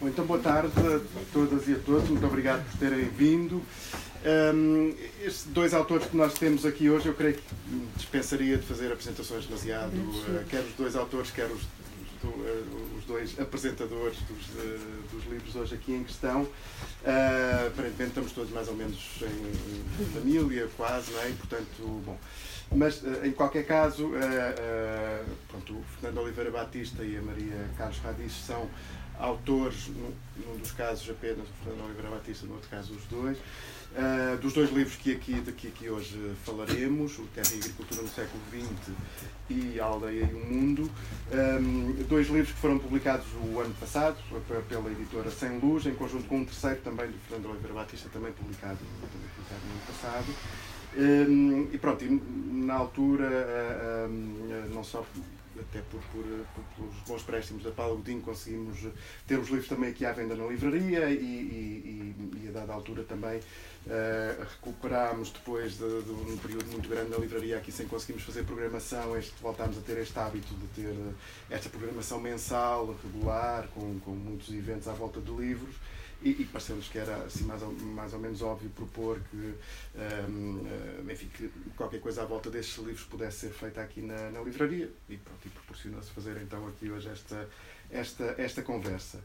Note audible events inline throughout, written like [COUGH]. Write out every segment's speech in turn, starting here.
Bom, então, boa tarde a todas e a todos. Muito obrigado por terem vindo. Um, estes dois autores que nós temos aqui hoje, eu creio que dispensaria de fazer apresentações demasiado, uh, quer os dois autores, quer os, os, uh, os dois apresentadores dos, uh, dos, livros hoje aqui em questão. aparentemente estamos todos mais ou menos em, em família, quase, não é? E, portanto, bom. Mas, em qualquer caso, pronto, o Fernando Oliveira Batista e a Maria Carlos Radis são autores, num, dos casos apenas o Fernando Oliveira Batista, no outro caso os dois, uh, dos dois livros que aqui, daqui aqui hoje falaremos, o Terra e Agricultura no século XX e A Aldeia e o Mundo, um, dois livros que foram publicados o ano passado pela editora Sem Luz, em conjunto com um terceiro também do Fernando Oliveira Batista, também publicado, também publicado no ano passado. Um, e pronto, e na altura, um, não só até por, por, por, pelos bons préstimos da Paula Godinho, conseguimos ter os livros também aqui à venda na livraria e, e, e, e a dada altura também uh, recuperámos depois de, de, um período muito grande na livraria aqui sem conseguirmos fazer programação, este, voltámos a ter este hábito de ter esta programação mensal, regular, com, com muitos eventos à volta de livros e, e pareceu-nos que era assim, mais, ou, mais ou menos óbvio propor que, um, eh, enfim, que qualquer coisa à volta destes livros pudesse ser feita aqui na, na livraria e, pronto, e proporcionou-se fazer então aqui hoje esta, esta, esta conversa.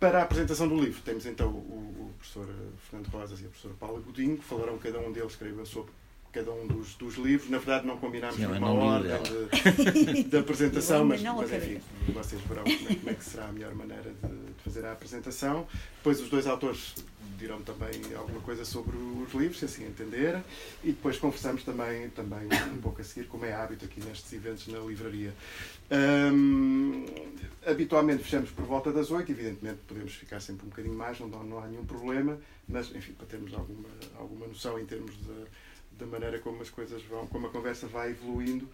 Para a apresentação do livro, temos então o, o professor Fernando Rosas e a professora Paula Godinho, que falarão cada um deles, creio eu, sobre cada um dos, dos livros. Na verdade, não combinámos Sim, uma ordem de, de, apresentação, mas, mas enfim, vocês verão como é, como é, que será a melhor maneira de, de, fazer a apresentação. Depois, os dois autores dirão também alguma coisa sobre os livros, se assim entenderem, e depois conversamos também, também um pouco a seguir, como é hábito aqui nestes eventos na livraria. Um, habitualmente fechamos por volta das oito, evidentemente podemos ficar sempre um bocadinho mais, não, não há nenhum problema, mas enfim, para termos alguma, alguma noção em termos de da maneira como as coisas vão, como a conversa vai evoluindo.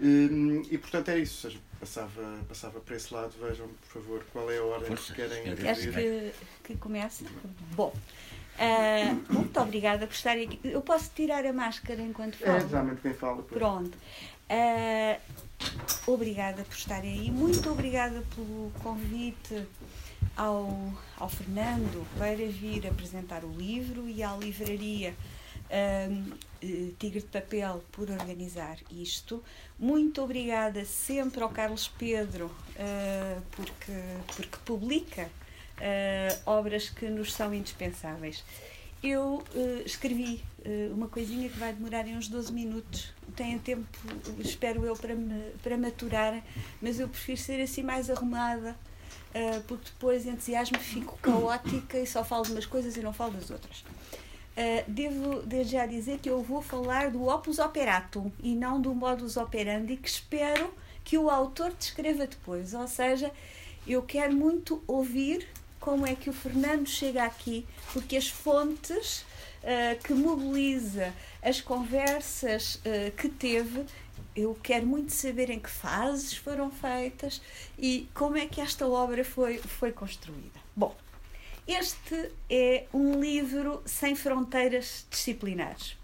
E, e portanto é isso. Seja, passava, passava para esse lado. Vejam, por favor, qual é a ordem Força, que querem Acho que, que começa. Bom. Uh, muito obrigada por estarem aqui. Eu posso tirar a máscara enquanto falo? É, geralmente quem fala. Pois. Pronto. Uh, obrigada por estarem aí. Muito obrigada pelo convite ao, ao Fernando para vir apresentar o livro e à livraria um, eh, Tigre de Papel por organizar isto. Muito obrigada sempre ao Carlos Pedro uh, porque, porque publica uh, obras que nos são indispensáveis. Eu uh, escrevi uma coisinha que vai demorar uns 12 minutos. Tenho tempo, espero eu, para, me, para maturar, mas eu prefiro ser assim mais arrumada, porque depois entusiasmo, fico caótica e só falo de umas coisas e não falo das outras. Uh, devo desde já dizer que eu vou falar do opus operatum e não do modus operandi que espero que o autor descreva depois. Ou seja, eu quero muito ouvir como é que o Fernando chega aqui, porque as fontes uh, que mobiliza, as conversas uh, que teve, eu quero muito saber em que fases foram feitas e como é que esta obra foi, foi construída. Bom, este é um livro sem fronteiras disciplinares.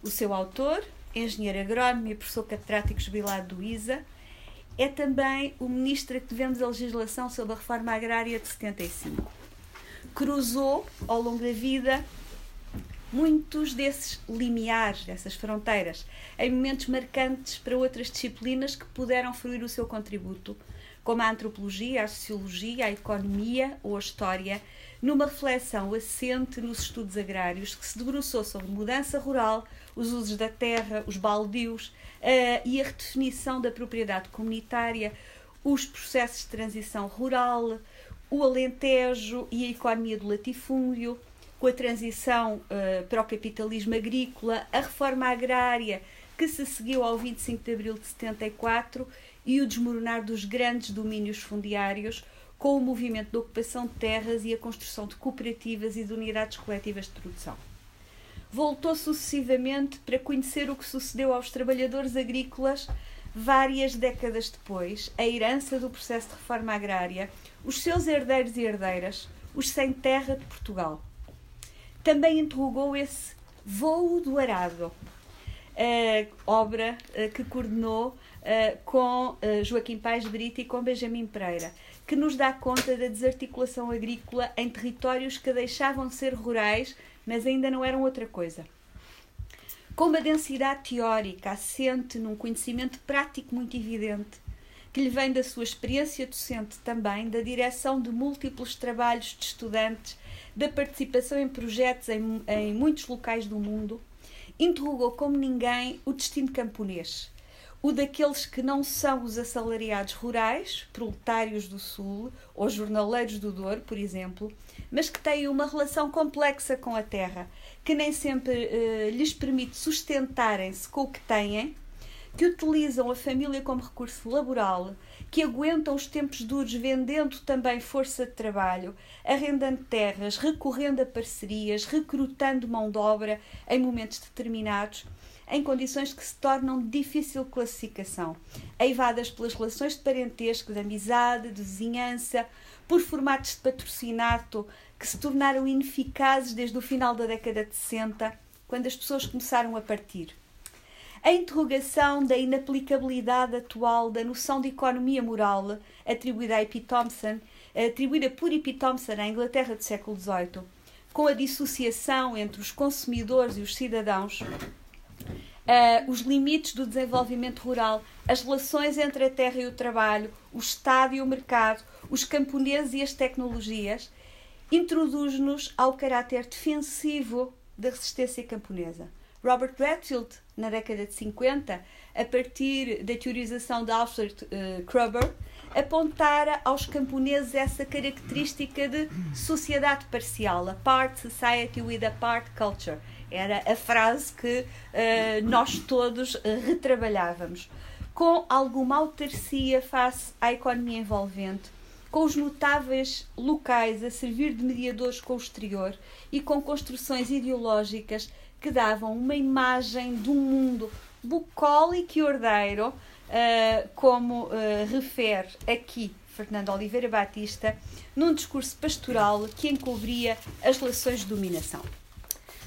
O seu autor, engenheiro agrónomo e professor catedrático jubilado do ISA, é também o ministro que tivemos a legislação sobre a reforma agrária de 75. Cruzou, ao longo da vida, muitos desses limiares, dessas fronteiras, em momentos marcantes para outras disciplinas que puderam fruir o seu contributo, como a antropologia, a sociologia, a economia ou a história, numa reflexão assente nos estudos agrários que se debruçou sobre mudança rural, os usos da terra, os baldios uh, e a redefinição da propriedade comunitária, os processos de transição rural, o alentejo e a economia do latifúndio, com a transição uh, para o capitalismo agrícola, a reforma agrária que se seguiu ao 25 de abril de 74 e o desmoronar dos grandes domínios fundiários, com o movimento de ocupação de terras e a construção de cooperativas e de unidades coletivas de produção. Voltou sucessivamente para conhecer o que sucedeu aos trabalhadores agrícolas várias décadas depois, a herança do processo de reforma agrária, os seus herdeiros e herdeiras, os sem terra de Portugal. Também interrogou esse Voo do Arado, obra que coordenou com Joaquim Paes Brito e com Benjamin Pereira que nos dá conta da desarticulação agrícola em territórios que deixavam de ser rurais, mas ainda não eram outra coisa. Com uma densidade teórica assente num conhecimento prático muito evidente, que lhe vem da sua experiência docente também, da direção de múltiplos trabalhos de estudantes, da participação em projetos em, em muitos locais do mundo, interrogou como ninguém o destino camponês, o daqueles que não são os assalariados rurais, proletários do Sul ou jornaleiros do Douro, por exemplo, mas que têm uma relação complexa com a terra, que nem sempre eh, lhes permite sustentarem-se com o que têm que utilizam a família como recurso laboral, que aguentam os tempos duros vendendo também força de trabalho, arrendando terras, recorrendo a parcerias, recrutando mão de obra em momentos determinados, em condições que se tornam de difícil classificação, eivadas pelas relações de parentesco, de amizade, de vizinhança, por formatos de patrocinato que se tornaram ineficazes desde o final da década de 60, quando as pessoas começaram a partir a interrogação da inaplicabilidade atual da noção de economia moral atribuída a E.P. Thompson, atribuída por E.P. Thompson à Inglaterra do século XVIII, com a dissociação entre os consumidores e os cidadãos, uh, os limites do desenvolvimento rural, as relações entre a terra e o trabalho, o Estado e o mercado, os camponeses e as tecnologias, introduz-nos ao caráter defensivo da resistência camponesa. Robert Redfield, na década de 50, a partir da teorização de Alfred uh, Kruber, apontara aos camponeses essa característica de sociedade parcial, a part society with a part culture. Era a frase que uh, nós todos uh, retrabalhávamos. Com alguma autarcia face à economia envolvente, com os notáveis locais a servir de mediadores com o exterior e com construções ideológicas que davam uma imagem de um mundo bucólico e ordeiro, uh, como refere aqui Fernando Oliveira Batista, num discurso pastoral que encobria as relações de dominação.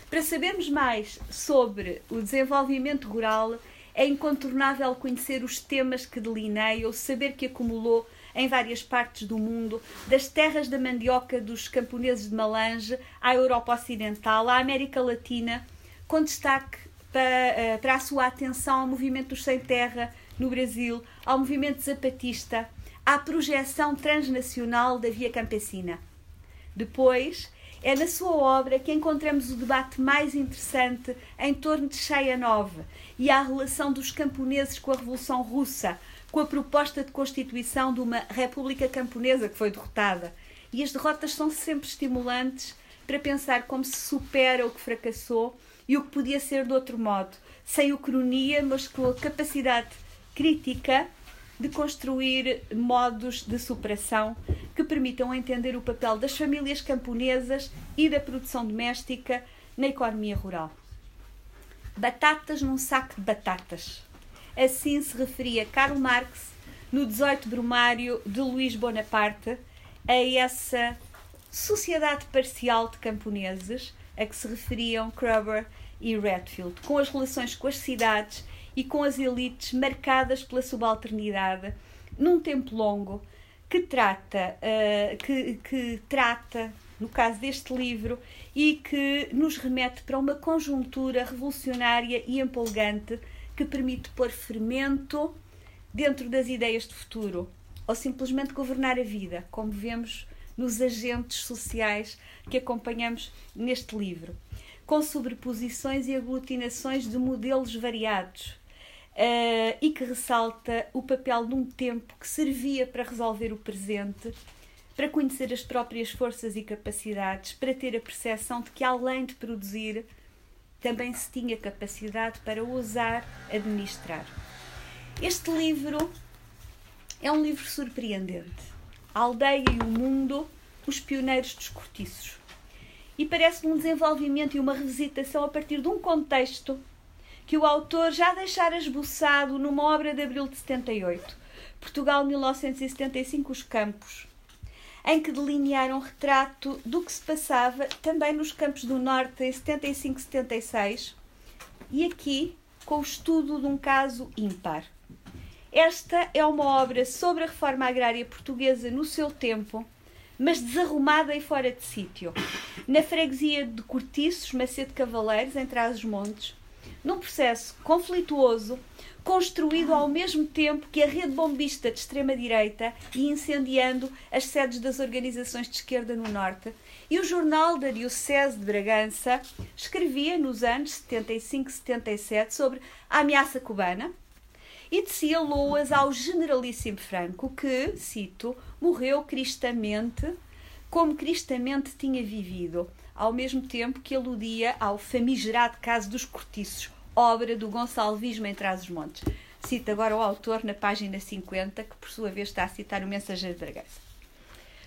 Para sabermos mais sobre o desenvolvimento rural, é incontornável conhecer os temas que delineia, o saber que acumulou em várias partes do mundo, das terras da mandioca dos camponeses de Malange à Europa Ocidental, à América Latina, com destaque para, eh, para a sua atenção ao movimento dos sem terra no Brasil, ao movimento zapatista, à projeção transnacional da via campesina. Depois, é na sua obra que encontramos o debate mais interessante em torno de Chayanov e à relação dos camponeses com a Revolução Russa, com a proposta de constituição de uma República Camponesa que foi derrotada. E as derrotas são sempre estimulantes para pensar como se supera o que fracassou e o que podia ser de outro modo, sem ucronia, mas com a capacidade crítica de construir modos de superação que permitam entender o papel das famílias camponesas e da produção doméstica na economia rural. Batatas num saco de batatas. Assim se referia Karl Marx no 18 Brumário de Luís Bonaparte a essa sociedade parcial de camponeses a que se referiam Kruber e Redfield, com as relações com as cidades e com as elites marcadas pela subalternidade, num tempo longo que trata, uh, que, que trata, no caso deste livro, e que nos remete para uma conjuntura revolucionária e empolgante que permite pôr fermento dentro das ideias de futuro, ou simplesmente governar a vida, como vemos nos agentes sociais que acompanhamos neste livro, com sobreposições e aglutinações de modelos variados. Uh, e que ressalta o papel de um tempo que servia para resolver o presente, para conhecer as próprias forças e capacidades, para ter a percepção de que, além de produzir, também se tinha capacidade para ousar administrar. Este livro é um livro surpreendente. A aldeia e o mundo os pioneiros dos cortiços. E parece-me um desenvolvimento e uma revisitação a partir de um contexto que o autor já deixara esboçado numa obra de abril de 78, Portugal 1975, Os Campos, em que delinearam um retrato do que se passava também nos Campos do Norte em 75-76 e aqui com o estudo de um caso ímpar. Esta é uma obra sobre a reforma agrária portuguesa no seu tempo, mas desarrumada e fora de sítio. Na freguesia de Cortiços, Macedo Cavaleiros, em Trás-os-Montes, num processo conflituoso, construído ao mesmo tempo que a rede bombista de extrema-direita e incendiando as sedes das organizações de esquerda no Norte. E o jornal da Diocese de Bragança escrevia nos anos 75 e 77 sobre a ameaça cubana e tecia loas ao generalíssimo Franco, que, cito, morreu cristamente como cristamente tinha vivido, ao mesmo tempo que aludia ao famigerado caso dos cortiços, obra do Gonçalvismo em Trás-os-Montes. Cita agora o autor na página 50, que por sua vez está a citar o Mensageiro de Bragança.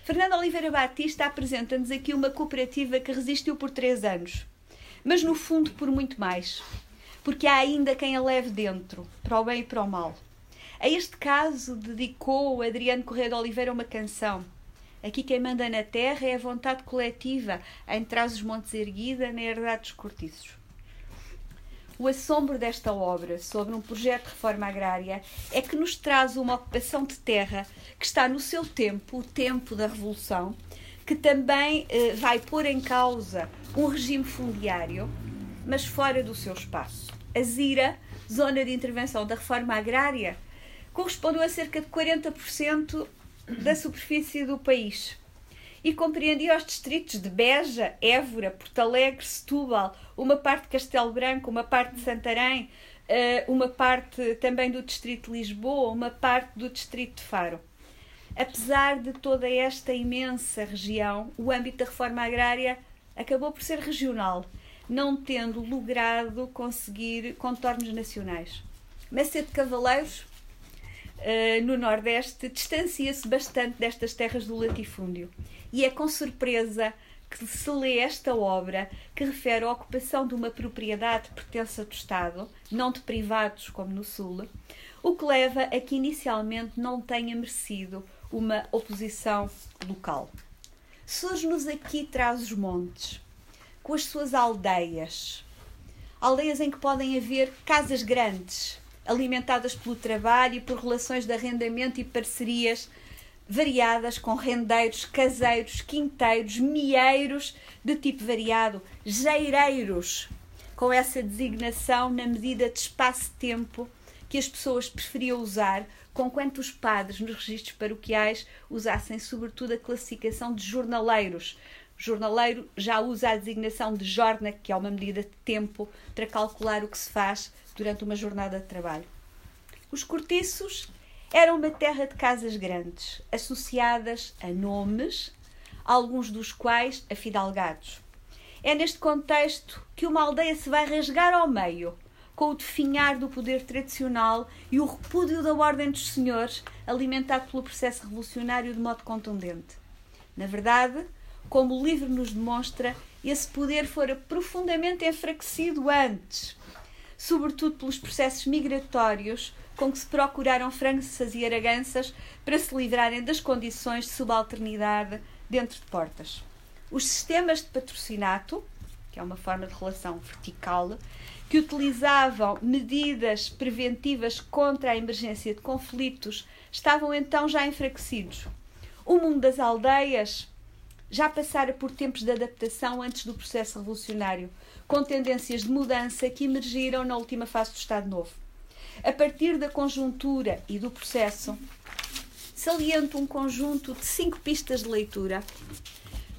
Fernando Oliveira Batista apresenta-nos aqui uma cooperativa que resistiu por três anos, mas no fundo por muito mais, porque há ainda quem a leve dentro, para o bem e para o mal. A este caso dedicou Adriano Correia de Oliveira uma canção. Aqui quem manda na terra é a vontade coletiva, em trás os montes erguida, na herdade dos cortiços. O assombro desta obra sobre um projeto de reforma agrária é que nos traz uma ocupação de terra que está no seu tempo, o tempo da Revolução, que também eh, vai pôr em causa um regime fundiário, mas fora do seu espaço. A Zira, zona de intervenção da reforma agrária, correspondeu a cerca de 40% da superfície do país e compreendia os distritos de Beja, Évora, Porto Alegre, Setúbal, uma parte de Castelo Branco, uma parte de Santarém, eh, uma parte também do distrito de Lisboa, uma parte do distrito de Faro. Apesar de toda esta imensa região, o âmbito da reforma agrária acabou por ser regional, não tendo logrado conseguir contornos nacionais. Macedo Cavaleiros, eh, no Nordeste, distancia-se bastante destas terras do latifúndio e é com surpresa que se lê esta obra que refere a ocupação de uma propriedade pertença do Estado, não de privados como no Sul, o que leva a que inicialmente não tenha merecido uma oposição local. Surge-nos aqui traz os montes, com as suas aldeias, aldeias em que podem haver casas grandes, alimentadas pelo trabalho e por relações de arrendamento e parcerias variadas com rendeiros, caseiros, quinteiros, mieiros de tipo variado, geireiros, com essa designação na medida de espaço-tempo que as pessoas preferiam usar, conquanto os padres nos registros paroquiais usassem sobretudo a classificação de jornaleiros. Jornaleiro já usa a designação de jorna, que é uma medida de tempo para calcular o que se faz durante uma jornada de trabalho. Os cortiços era uma terra de casas grandes, associadas a nomes, alguns dos quais afidalgados. É neste contexto que uma aldeia se vai rasgar ao meio, com o definhar do poder tradicional e o repúdio da ordem dos senhores, alimentado pelo processo revolucionário de modo contundente. Na verdade, como o livro nos demonstra, esse poder fora profundamente enfraquecido antes, sobretudo pelos processos migratórios com que se procuraram Franças e Araganças para se livrarem das condições de subalternidade dentro de portas. Os sistemas de patrocinato, que é uma forma de relação vertical, que utilizavam medidas preventivas contra a emergência de conflitos, estavam então já enfraquecidos. O mundo das aldeias já passara por tempos de adaptação antes do processo revolucionário, com tendências de mudança que emergiram na última fase do Estado Novo. A partir da conjuntura e do processo, saliento um conjunto de cinco pistas de leitura,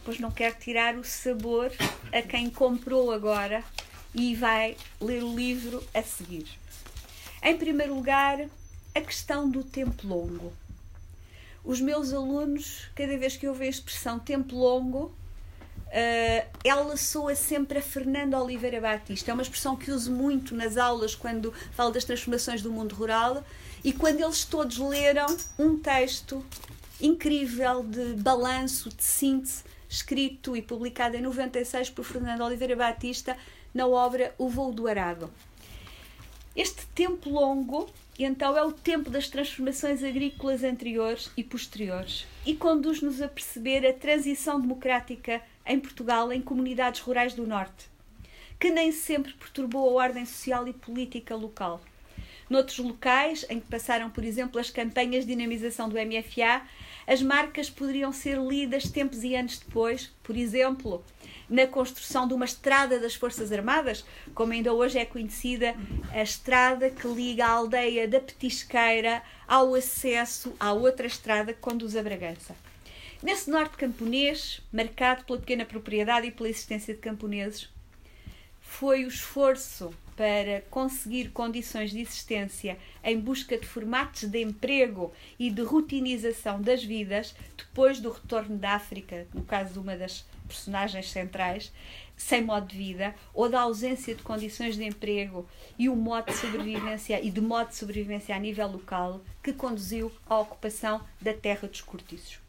pois não quero tirar o sabor a quem comprou agora e vai ler o livro a seguir. Em primeiro lugar, a questão do tempo longo. Os meus alunos, cada vez que ouvem a expressão tempo longo, Uh, ela soa sempre a Fernando Oliveira Batista. É uma expressão que uso muito nas aulas quando falo das transformações do mundo rural e quando eles todos leram um texto incrível de balanço, de síntese, escrito e publicado em 96 por Fernando Oliveira Batista na obra O Voo do Arado. Este tempo longo, então, é o tempo das transformações agrícolas anteriores e posteriores e conduz-nos a perceber a transição democrática em Portugal em comunidades rurais do Norte, que nem sempre perturbou a ordem social e política local. Noutros locais, em que passaram, por exemplo, as campanhas de dinamização do MFA, as marcas poderiam ser lidas tempos e anos depois, por exemplo, na construção de uma estrada das Forças Armadas, como ainda hoje é conhecida a estrada que liga a aldeia da Petisqueira ao acesso à outra estrada que conduz a Bragança. Nesse norte camponês, marcado pela pequena propriedade e pela existência de camponeses, foi o esforço para conseguir condições de existência em busca de formatos de emprego e de rotinização das vidas depois do retorno da África, no caso de uma das personagens centrais, sem modo de vida, ou da ausência de condições de emprego e o modo de sobrevivência e de modo de sobrevivência a nível local que conduziu à ocupação da terra dos cortiços.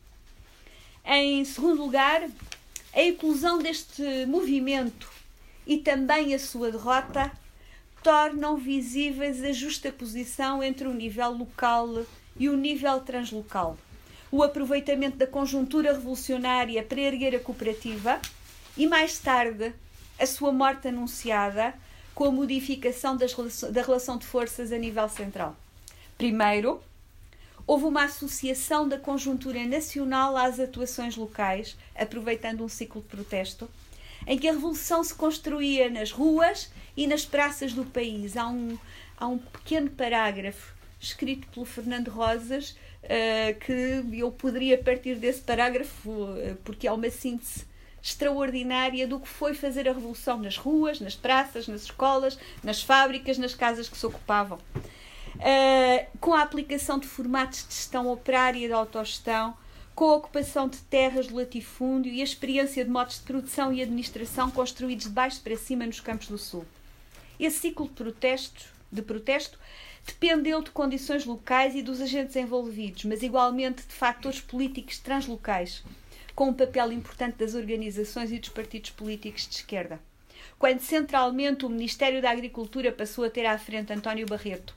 Em segundo lugar, a inclusão deste movimento e também a sua derrota tornam visíveis a justa posição entre o nível local e o nível translocal. O aproveitamento da conjuntura revolucionária para erguer a cooperativa e, mais tarde, a sua morte anunciada com a modificação das, da relação de forças a nível central. Primeiro, houve uma associação da conjuntura nacional às atuações locais, aproveitando um ciclo de protesto, em que a revolução se construía nas ruas e nas praças do país. Há um, há um pequeno parágrafo escrito pelo Fernando Rosas uh, que eu poderia partir desse parágrafo uh, porque é uma síntese extraordinária do que foi fazer a revolução nas ruas, nas praças, nas escolas, nas fábricas, nas casas que se ocupavam. Uh, com a aplicação de formatos de gestão operária e de autogestão, com a ocupação de terras do latifúndio e a experiência de modos de produção e administração construídos de baixo para cima nos campos do sul. Esse ciclo de protesto, de protesto dependeu de condições locais e dos agentes envolvidos, mas igualmente de fatores políticos translocais, com um papel importante das organizações e dos partidos políticos de esquerda. Quando centralmente o Ministério da Agricultura passou a ter à frente António Barreto,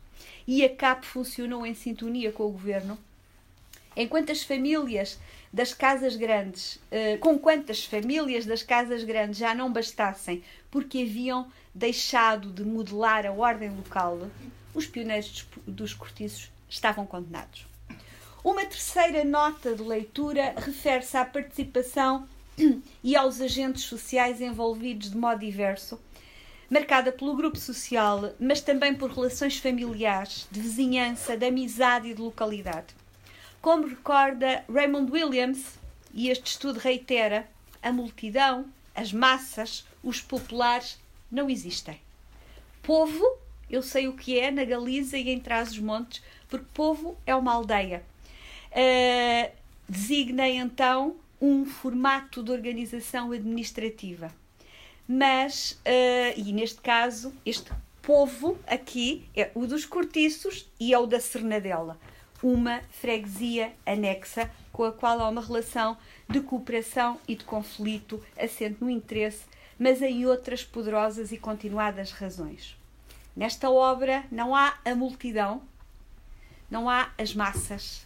e a CAP funcionou em sintonia com o governo, enquanto as famílias das casas grandes, uh, com quantas famílias das casas grandes já não bastassem porque haviam deixado de modelar a ordem local, os pioneiros dos cortiços estavam condenados. Uma terceira nota de leitura refere-se à participação [CLEARS THROAT] e aos agentes sociais envolvidos de modo diverso marcada pelo grupo social, mas também por relações familiares, de vizinhança, de amizade e de localidade. Como recorda Raymond Williams, e este estudo reitera, a multidão, as massas, os populares não existem. Povo, eu sei o que é na Galiza e em Trás-os-Montes, porque povo é uma aldeia. Uh, designa então um formato de organização administrativa mas, uh, e neste caso, este povo aqui é o dos cortiços e é o da Cernadela, uma freguesia anexa com a qual há uma relação de cooperação e de conflito assente no interesse, mas em outras poderosas e continuadas razões. Nesta obra não há a multidão, não há as massas.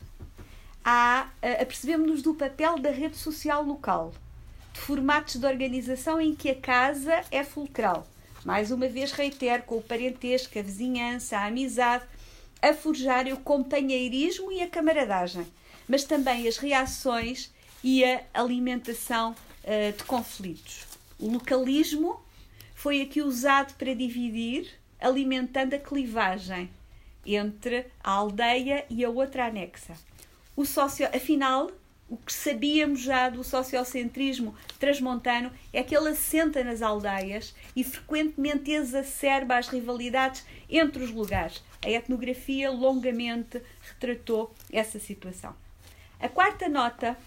Há, uh, apercebemos-nos do papel da rede social local de formatos de organização em que a casa é fulcral. Mais uma vez reitero, com o parentesco, a vizinhança, a amizade, a forjar o companheirismo e a camaradagem, mas também as reações e a alimentação uh, de conflitos. O localismo foi aqui usado para dividir, alimentando a clivagem entre a aldeia e a outra anexa. O socio, afinal, o que sabíamos já do sociocentrismo transmontano é que ele assenta nas aldeias e frequentemente exacerba as rivalidades entre os lugares. A etnografia longamente retratou essa situação. A quarta nota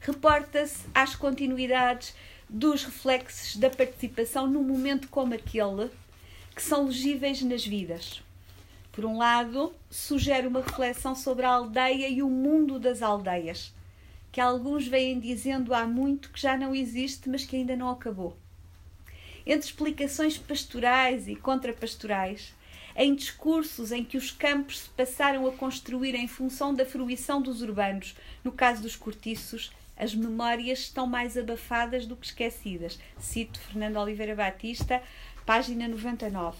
reporta-se às continuidades dos reflexos da participação num momento como aquele, que são legíveis nas vidas. Por um lado, sugere uma reflexão sobre a aldeia e o mundo das aldeias, que alguns vêm dizendo há muito que já não existe, mas que ainda não acabou. Entre explicações pastorais e contrapastorais, em discursos em que os campos se passaram a construir em função da fruição dos urbanos, no caso dos cortiços, as memórias estão mais abafadas do que esquecidas. Cito Fernando Oliveira Batista, página 99.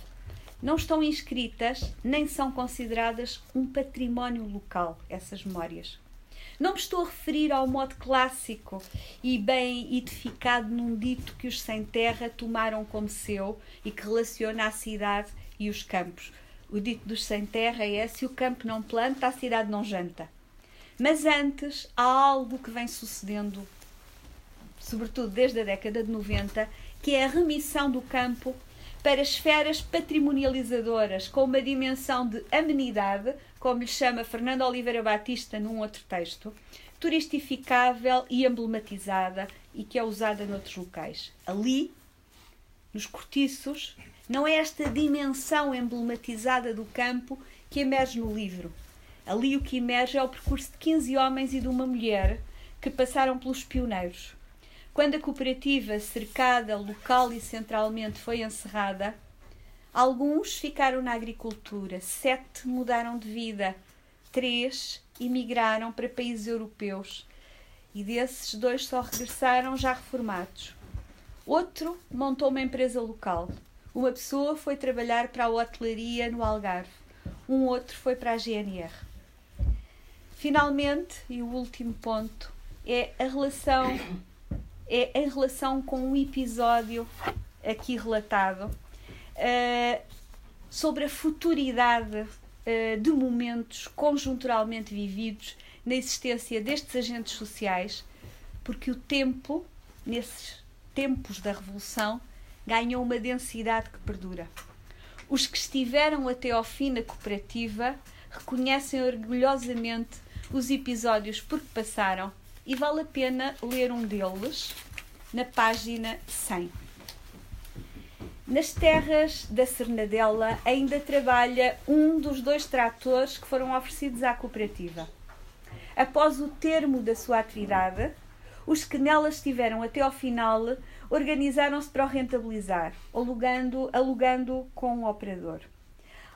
não estão inscritas nem são consideradas um património local, essas memórias. Não me estou a referir ao modo clássico e bem edificado num dito que os sem terra tomaram como seu e que relaciona a cidade e os campos. O dito dos sem terra é: se o campo não planta, a cidade não janta. Mas antes há algo que vem sucedendo, sobretudo desde a década de 90, que é a remissão do campo para esferas patrimonializadoras com uma dimensão de amenidade, como lhe chama Fernando Oliveira Batista num outro texto, turistificável e emblematizada e que é usada noutros locais. Ali, nos cortiços, não é esta dimensão emblematizada do campo que emerge no livro. Ali o que emerge é o percurso de 15 homens e de uma mulher que passaram pelos pioneiros quando a cooperativa, cercada local e centralmente, foi encerrada, alguns ficaram na agricultura, sete mudaram de vida, três emigraram para países europeus e desses dois só regressaram já reformados. Outro montou uma empresa local. Uma pessoa foi trabalhar para a hotelaria no Algarve. Um outro foi para a GNR. Finalmente, e o último ponto, é a relação é em relação com um episódio aqui relatado uh, sobre a futuridade uh, de momentos conjunturalmente vividos na existência destes agentes sociais, porque o tempo, nesses tempos da Revolução, ganhou uma densidade que perdura. Os que estiveram até ao fim na cooperativa reconhecem orgulhosamente os episódios por que passaram e vale a pena ler um deles na página 100. Nas terras da Cernadela ainda trabalha um dos dois tratores que foram oferecidos à cooperativa. Após o termo da sua atividade, os que nela estiveram até ao final organizaram-se para o rentabilizar, alugando, alugando com o operador.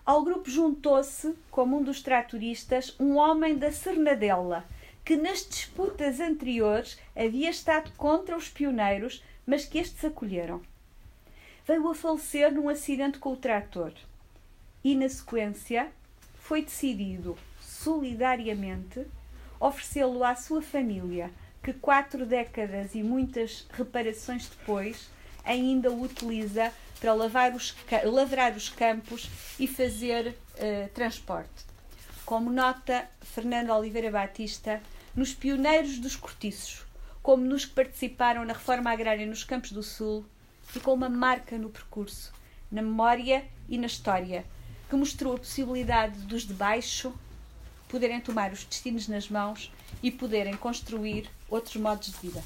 Ao grupo juntou-se, como um dos tratoristas, um homem da Cernadela, que nas disputas anteriores havia estado contra os pioneiros, mas que estes acolheram. Veio a falecer num acidente com o trator. E, na sequência, foi decidido, solidariamente, oferecê-lo à sua família, que quatro décadas e muitas reparações depois ainda o utiliza para lavar os, lavrar os campos e fazer uh, transporte. Como nota Fernando Oliveira Batista, nos pioneiros dos cortiços, como nos que participaram na reforma agrária nos Campos do Sul, ficou uma marca no percurso, na memória e na história, que mostrou a possibilidade dos de baixo poderem tomar os destinos nas mãos e poderem construir outros modos de vida.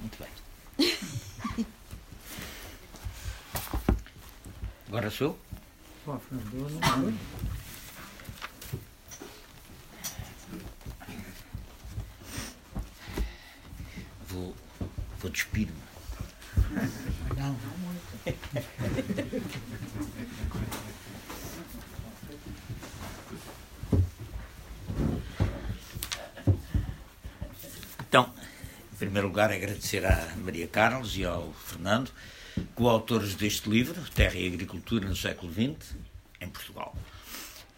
Muito bem. [LAUGHS] Agora sou? Vou, vou despir-me. Não, não. Então, em primeiro lugar, agradecer à Maria Carlos e ao Fernando, coautores deste livro, Terra e Agricultura no século XX, em Portugal.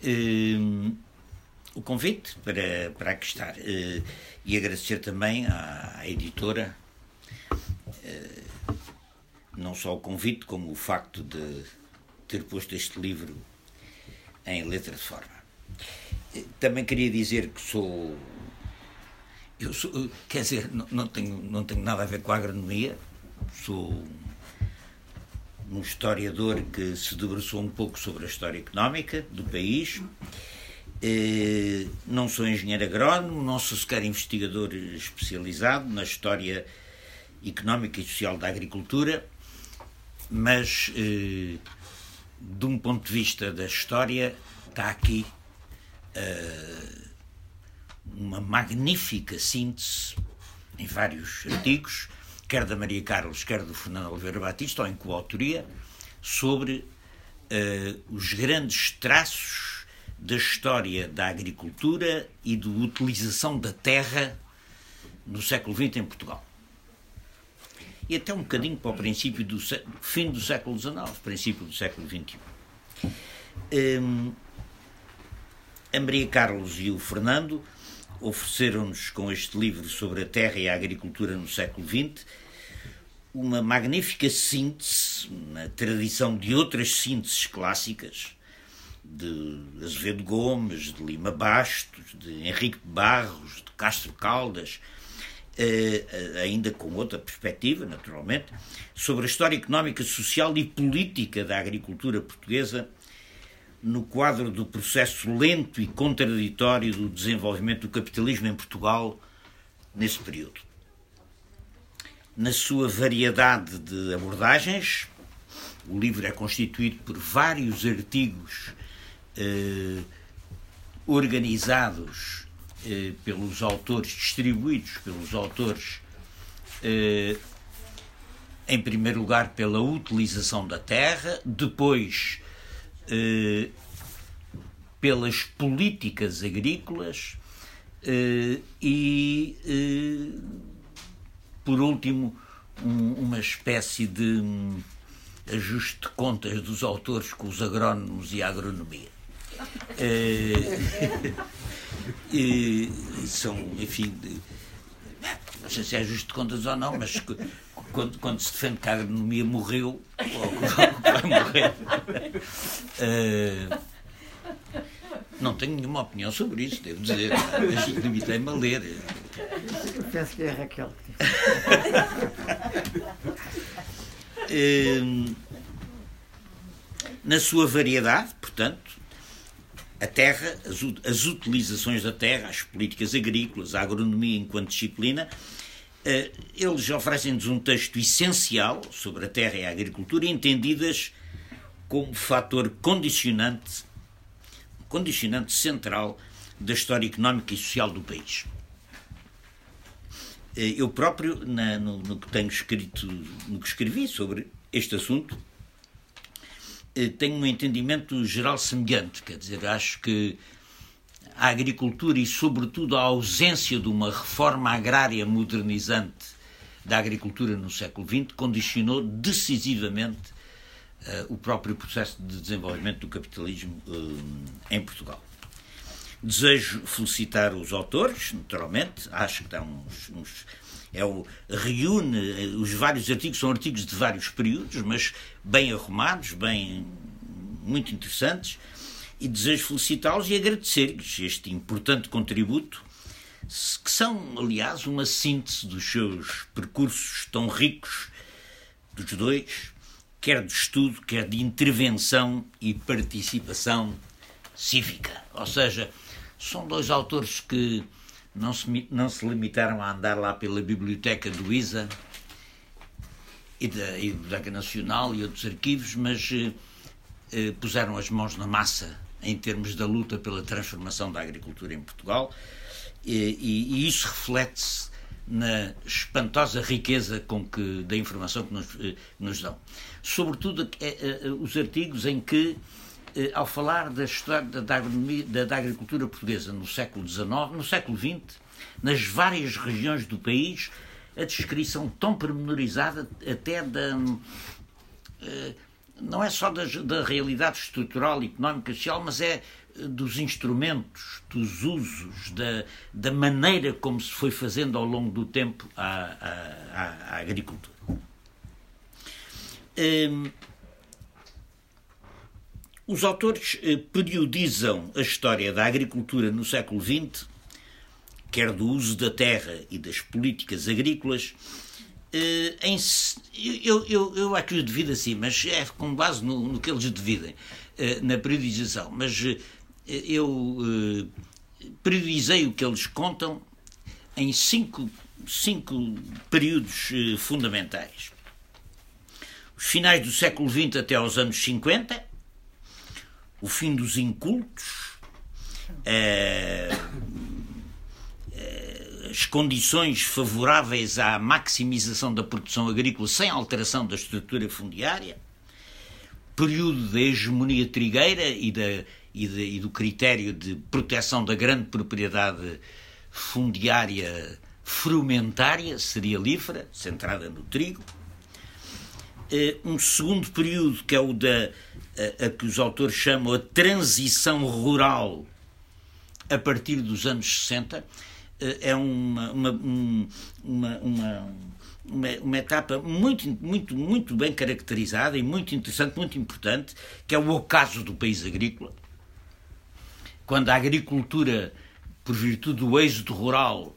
Uh, o convite para, para aqui estar uh, e agradecer também à, à editora uh, não só o convite, como o facto de ter posto este livro em letra de forma. Também queria dizer que sou. Eu sou, quer dizer, não, não, tenho, não tenho nada a ver com a agronomia, sou um historiador que se debruçou um pouco sobre a história económica do país. Eh, não sou engenheiro agrónomo, não sou sequer investigador especializado na história económica e social da agricultura, mas eh, de um ponto de vista da história está aqui eh, uma magnífica síntese em vários artigos quer da Maria Carlos, quer do Fernando Oliveira Batista, ou em coautoria, sobre os grandes traços da história da agricultura e da utilização da terra no século XX em Portugal. e até um bocadinho para o princípio do fim do século XIX, princípio do século XXI. Um, a Maria Carlos e o Fernando ofereceram-nos com este livro sobre a terra e a agricultura no século XX uma magnífica síntese, na tradição de outras sínteses clássicas, de Azevedo Gomes, de Lima Bastos, de Henrique Barros, de Castro Caldas, eh, eh, ainda com outra perspectiva, naturalmente, sobre a história económica, social e política da agricultura portuguesa no quadro do processo lento e contraditório do desenvolvimento do capitalismo em Portugal nesse período. Na sua variedade de abordagens, o livro é constituído por vários artigos eh, organizados eh, pelos autores, distribuídos pelos autores, eh, em primeiro lugar pela utilização da terra, depois eh, pelas políticas agrícolas eh, e, eh, por último, um, uma espécie de um, ajuste de contas dos autores com os agrónomos e a agronomia. [LAUGHS] [LAUGHS] e, são, enfim, não sei se é ajuste de contas ou não, mas quando, quando se defende que a agronomia morreu, ou vai morrer. Uh, [LAUGHS] não tenho nenhuma opinião sobre isso, devo dizer. Limitei-me a ler. Eu penso que é a Raquel. uh, na sua variedade, portanto, a terra, as, as utilizações da terra, as políticas agrícolas, a agronomia enquanto disciplina, eh, eles oferecem-nos um texto essencial sobre a terra e a agricultura, entendidas como fator condicionante, condicionante central da história económica e social do país. Eh, eu próprio, na, no, no, que tenho escrito, no que escrevi sobre este assunto, tenho um entendimento geral semelhante, quer dizer, acho que a agricultura e, sobretudo, a ausência de uma reforma agrária modernizante da agricultura no século XX condicionou decisivamente uh, o próprio processo de desenvolvimento do capitalismo uh, em Portugal. Desejo felicitar os autores, naturalmente, acho que dá uns, uns é o, reúne os vários artigos, são artigos de vários períodos, mas bem arrumados, bem muito interessantes e desejo felicitá-los e agradecer-lhes este importante contributo, que são, aliás, uma síntese dos seus percursos tão ricos, dos dois, quer de estudo, quer de intervenção e participação cívica. Ou seja, são dois autores que não se, não se limitaram a andar lá pela biblioteca do ISA e da, e Biblioteca Nacional e outros arquivos, mas eh, eh, puseram as mãos na massa em termos da luta pela transformação da agricultura em Portugal, e, e, e isso reflete-se na espantosa riqueza com que, da informação que nos, eh, nos dão. Sobretudo é, os artigos em que, ao falar da história da, da, da agricultura portuguesa no século XIX, no século XX, nas várias regiões do país, a descrição tão pormenorizada até da não é só da, da realidade estrutural, económica, social, mas é eh, dos instrumentos, dos usos, da, da maneira como se foi fazendo ao longo do tempo a, a, a agricultura. Hum, os autores eh, periodizam a história da agricultura no século XX, quer do uso da terra e das políticas agrícolas, Uh, em, eu, eu, eu acho que os divido assim, mas é com base no, no que eles dividem, uh, na periodização. Mas eu periodizei o que eles contam em cinco, cinco períodos fundamentais. Os finais do século XX até aos anos 50, o fim dos incultos, as condições favoráveis à maximização da produção agrícola sem alteração da estrutura fundiária, período da hegemonia trigueira e, da, e, e do critério de proteção da grande propriedade fundiária frumentária, cerealífera, centrada no trigo, um segundo período que é o da a, a que os autores chamam a transição rural a partir dos anos 60 é uma, uma, uma, uma, uma, etapa muito, muito, muito bem caracterizada e muito interessante, muito importante, que é o ocaso do país agrícola. Quando a agricultura, por virtude do êxodo rural,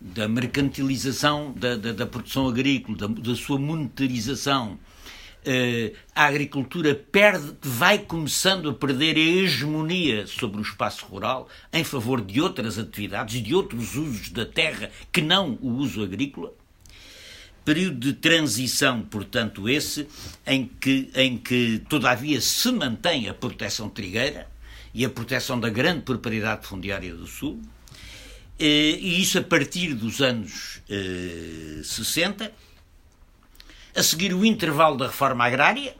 da mercantilização da, da, da produção agrícola, da, da sua monetarização, eh, a agricultura perde, vai começando a perder a hegemonia sobre o espaço rural em favor de outras atividades e de outros usos da terra que não o uso agrícola. Período de transição, portanto, esse, em que, em que todavia se mantém a proteção trigueira e a proteção da grande propriedade fundiária do Sul, eh, e isso a partir dos anos 60 eh, a seguir, o intervalo da reforma agrária,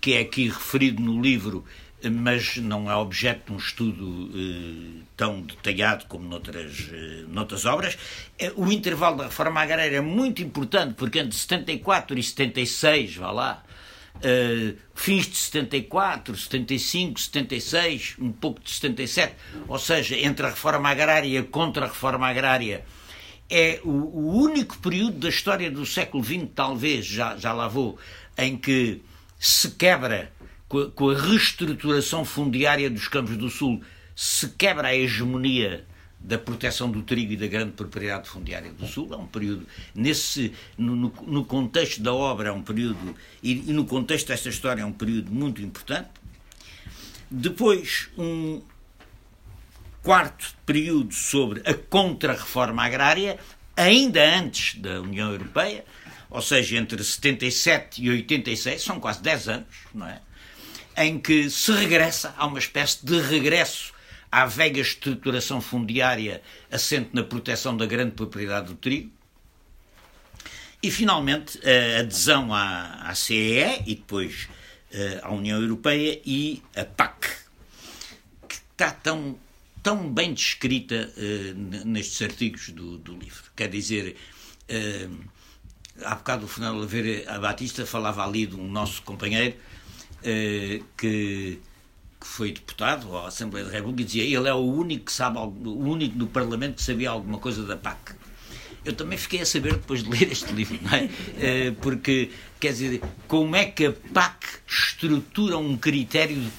que é aqui referido no livro, mas não é objeto de um estudo eh, tão detalhado como noutras, eh, noutras obras. É, o intervalo da reforma agrária é muito importante, porque entre 74 e 76, vá lá, Uh, fins de 74, 75, 76, um pouco de 77, ou seja, entre a reforma agrária e a contra-reforma agrária, é o, o, único período da história do século XX, talvez, já, já lá vou, em que se quebra com a, com a reestruturação fundiária dos Campos do Sul, se quebra a hegemonia da proteção do trigo e da grande propriedade fundiária do Sul. É um período, nesse, no, no, no contexto da obra, é um período, e, e, no contexto desta história, é um período muito importante. Depois, um, quarto período sobre a contra-reforma agrária, ainda antes da União Europeia, ou seja, entre 77 e 86, são quase 10 anos, não é? Em que se regressa, há uma espécie de regresso à velha estruturação fundiária assente na proteção da grande propriedade do trigo. E, finalmente, a adesão à, à CEE e depois eh, à União Europeia e a PAC, que está tão tão bem descrita uh, nestes artigos do, do, livro. Quer dizer, uh, há bocado o Fernando Oliveira Batista falava ali de um nosso companheiro uh, que, que, foi deputado à Assembleia da República e dizia ele é o único que sabe, o único no Parlamento que sabia alguma coisa da PAC. Eu também fiquei a saber depois de ler este livro, não é? Porque, quer dizer, como é que a PAC estrutura um critério de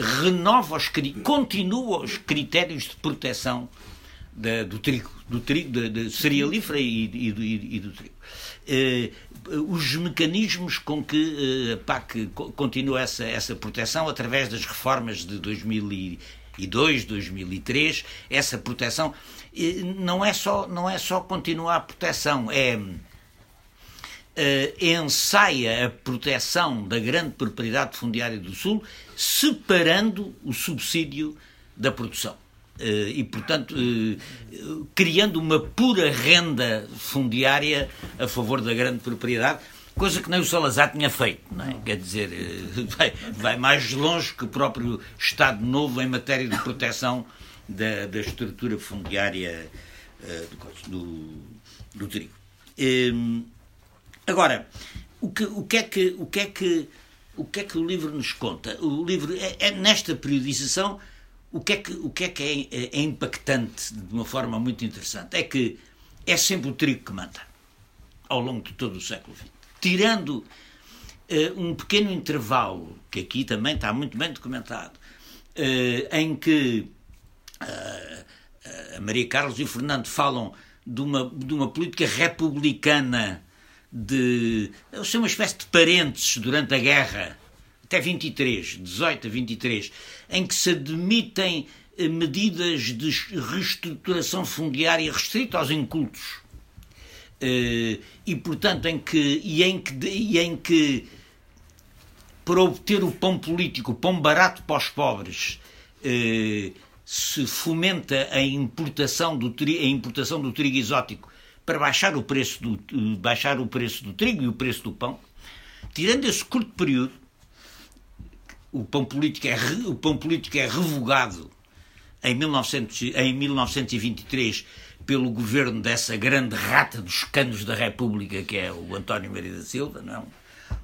renova os continua os critérios de proteção da, do trigo, do trigo, de, de cerealífera e, e, e, e do trigo. Eh, os mecanismos com que eh, a PAC continua essa, essa proteção através das reformas de 2002, 2003, essa proteção eh, não é só não é só continuar a proteção, é uh, ensaia a proteção da grande propriedade fundiária do Sul, separando o subsídio da produção. Uh, e, portanto, uh, criando uma pura renda fundiária a favor da grande propriedade, coisa que nem o Salazar tinha feito. É? Quer dizer, [LAUGHS] vai, vai, mais longe que o próprio Estado Novo em matéria de proteção da, da estrutura fundiária do, do, do trigo. Um, Agora, o que, o que é que o que é que o que é que o livro nos conta? O livro é, é nesta periodização o que é que o que é que é, é, impactante de uma forma muito interessante é que é sempre o trigo que manda ao longo de todo o século XX, tirando uh, um pequeno intervalo que aqui também está muito bem documentado, uh, em que uh, Maria Carlos e o Fernando falam de uma de uma política republicana de. Eles são uma espécie de parentes durante a guerra, até 23, 18 a 23, em que se admitem eh, medidas de reestruturação fundiária restrita aos incultos. Eh, e, portanto, em que, e em que, e em que para obter o pão político, o pão barato para os pobres, eh, se fomenta a importação do, a importação do trigo exótico para baixar o preço do, baixar o preço do trigo e o preço do pão, tirando esse curto período, o pão político é, o pão político é revogado em, 1900, em 1923 pelo governo dessa grande rata dos canos da República, que é o António Maria da Silva, não é?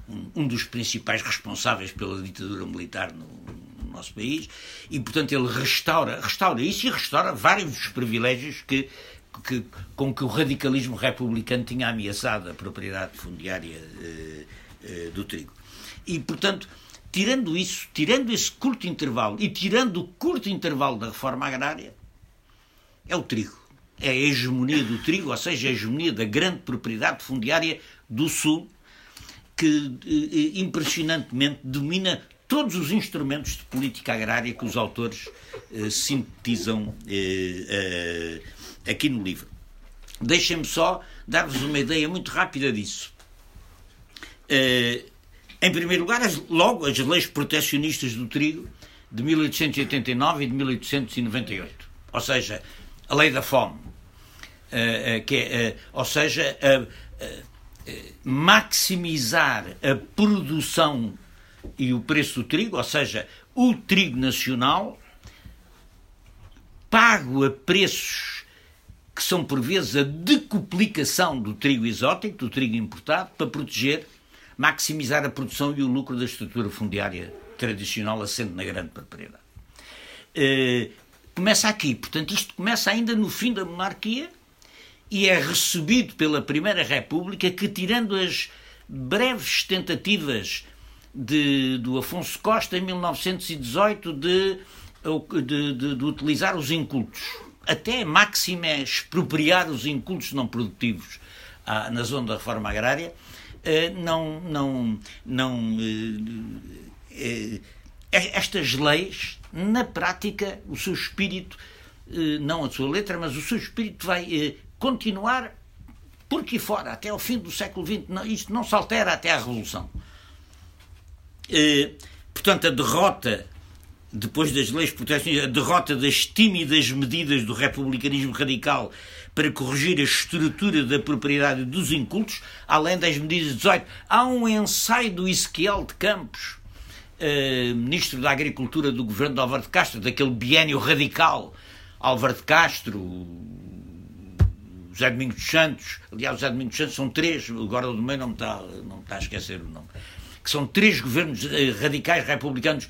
um, um dos principais responsáveis pela ditadura militar no, no, nosso país, e portanto ele restaura, restaura isso e restaura vários dos privilégios que, que, com que o radicalismo republicano tinha ameaçado a propriedade fundiária eh, eh, do trigo. E portanto, tirando isso, tirando esse curto intervalo e tirando o curto intervalo da reforma agrária, é o trigo. É a hegemonia do trigo, ou seja, a hegemonia da grande propriedade fundiária do Sul, que eh, impressionantemente domina todos os instrumentos de política agrária que os autores eh, sintetizam eh, eh, aqui no livro. Deixem-me só dar-vos uma ideia muito rápida disso. Eh, em primeiro lugar, as, logo as leis protecionistas do trigo de 1889 e de 1898. Ou seja, a lei da fome. Uh, uh, que é, uh, ou seja, maximizar a produção e o preço do trigo, ou seja, o trigo nacional pago a preços que são por vezes a decuplicação do trigo exótico, do trigo importado, para proteger, maximizar a produção e o lucro da estrutura fundiária tradicional assente na grande propriedade. começa aqui, portanto, isto começa ainda no fim da monarquia, e é recebido pela Primeira República que, tirando as breves tentativas de, do Afonso Costa em 1918 de, de, de, de utilizar os incultos, até máxima é expropriar os incultos não produtivos ah, na zona da reforma agrária, eh, não, não, não eh, eh, estas leis, na prática, o seu espírito, não a sua letra, mas o seu espírito vai continuar por aqui fora, até ao fim do século XX. Não, isto não se altera até à Revolução. portanto, a derrota, depois das leis protecionistas, a derrota das tímidas medidas do republicanismo radical para corrigir a estrutura da propriedade dos incultos, além das medidas de 18. Há um ensaio do Ezequiel de Campos, ministro da Agricultura do governo de Álvaro de Castro, daquele biênio radical. Álvaro de Castro, José Domingos dos Santos, aliás, José Domingos dos Santos são três, agora do meio não me está, não me está a esquecer o nome, que são três governos eh, radicais republicanos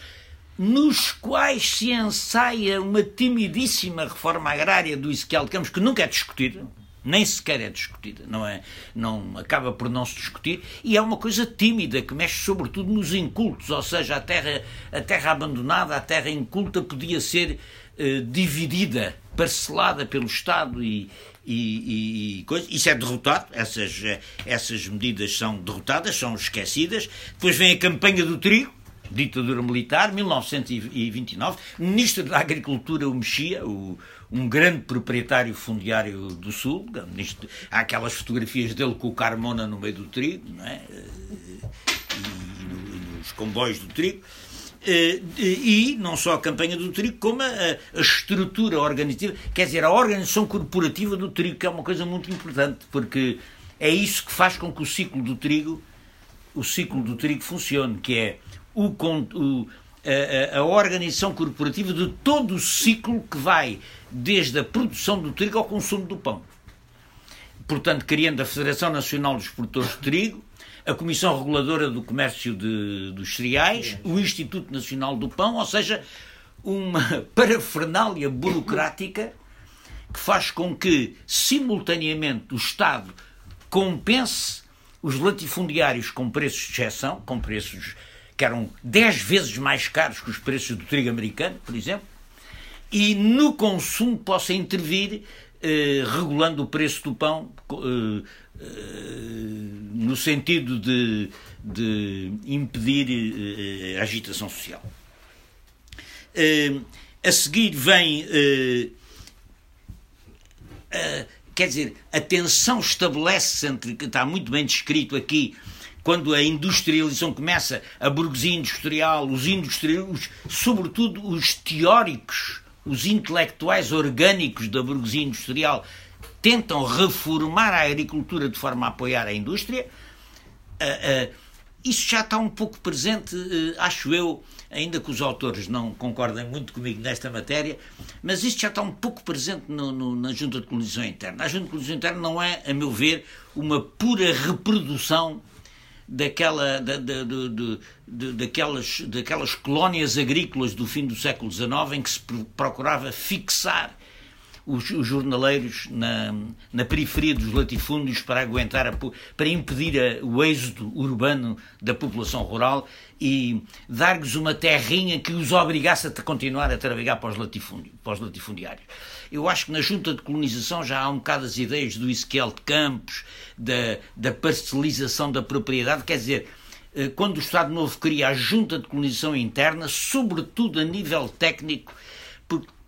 nos quais se ensaia uma timidíssima reforma agrária do Ezequiel de Campos, que nunca é discutida, nem sequer é discutida, não é? Não acaba por não se discutir e é uma coisa tímida que mexe sobretudo nos incultos, ou seja, a terra, a terra abandonada, a terra inculta podia ser eh, dividida, parcelada pelo Estado e, e, e coisa. Isso é derrotado, essas, essas medidas são derrotadas, são esquecidas. Depois vem a campanha do trigo, ditadura militar, 1929. O ministro da Agricultura, o Mexia, o, um grande proprietário fundiário do Sul. Ministro, há aquelas fotografias dele com o Carmona no meio do trigo, não é? e nos comboios do trigo. Eh, e não só a campanha do trigo, como a, a, estrutura organizativa, quer dizer, a organização corporativa do trigo, que é uma coisa muito importante, porque é isso que faz com que o ciclo do trigo, o ciclo do trigo funcione, que é o, o a, a, organização corporativa de todo o ciclo que vai desde a produção do trigo ao consumo do pão. Portanto, criando a Federação Nacional dos Produtores de Trigo, a Comissão Reguladora do Comércio de, dos Cereais, o Instituto Nacional do Pão, ou seja, uma [LAUGHS] parafernália burocrática que faz com que, simultaneamente, o Estado compense os latifundiários com preços de exceção, com preços que eram 10 vezes mais caros que os preços do trigo americano, por exemplo, e no consumo possa intervir eh, regulando o preço do pão eh, eh, no sentido de, de impedir eh, a agitação social. Eh, a seguir vem. Quer dizer, a tensão estabelece-se entre. Está muito bem descrito aqui quando a industrialização começa, a burguesia industrial, os industriais, sobretudo os teóricos, os intelectuais orgânicos da burguesia industrial, tentam reformar a agricultura de forma a apoiar a indústria. Uh, uh, isso já está um pouco presente, uh, acho eu, ainda que os autores não concordem muito comigo nesta matéria, mas isto já está um pouco presente no, no, na Junta de Colisão Interna. A Junta de Colisão Interna não é, a meu ver, uma pura reprodução daquela, da, da, da, daquelas, daquelas colónias agrícolas do fim do século XIX em que se procurava fixar os, os jornaleiros na, na, periferia dos latifúndios para aguentar, a, para impedir a, o êxodo urbano da população rural e dar-lhes uma terrinha que os obrigasse a continuar a trabalhar para os, latifúndios, para os latifundiários. Eu acho que na junta de colonização já há um bocado as ideias do Ezequiel de Campos, da, da parcelização da propriedade, quer dizer, eh, quando o Estado Novo cria a junta de colonização interna, sobretudo a nível técnico,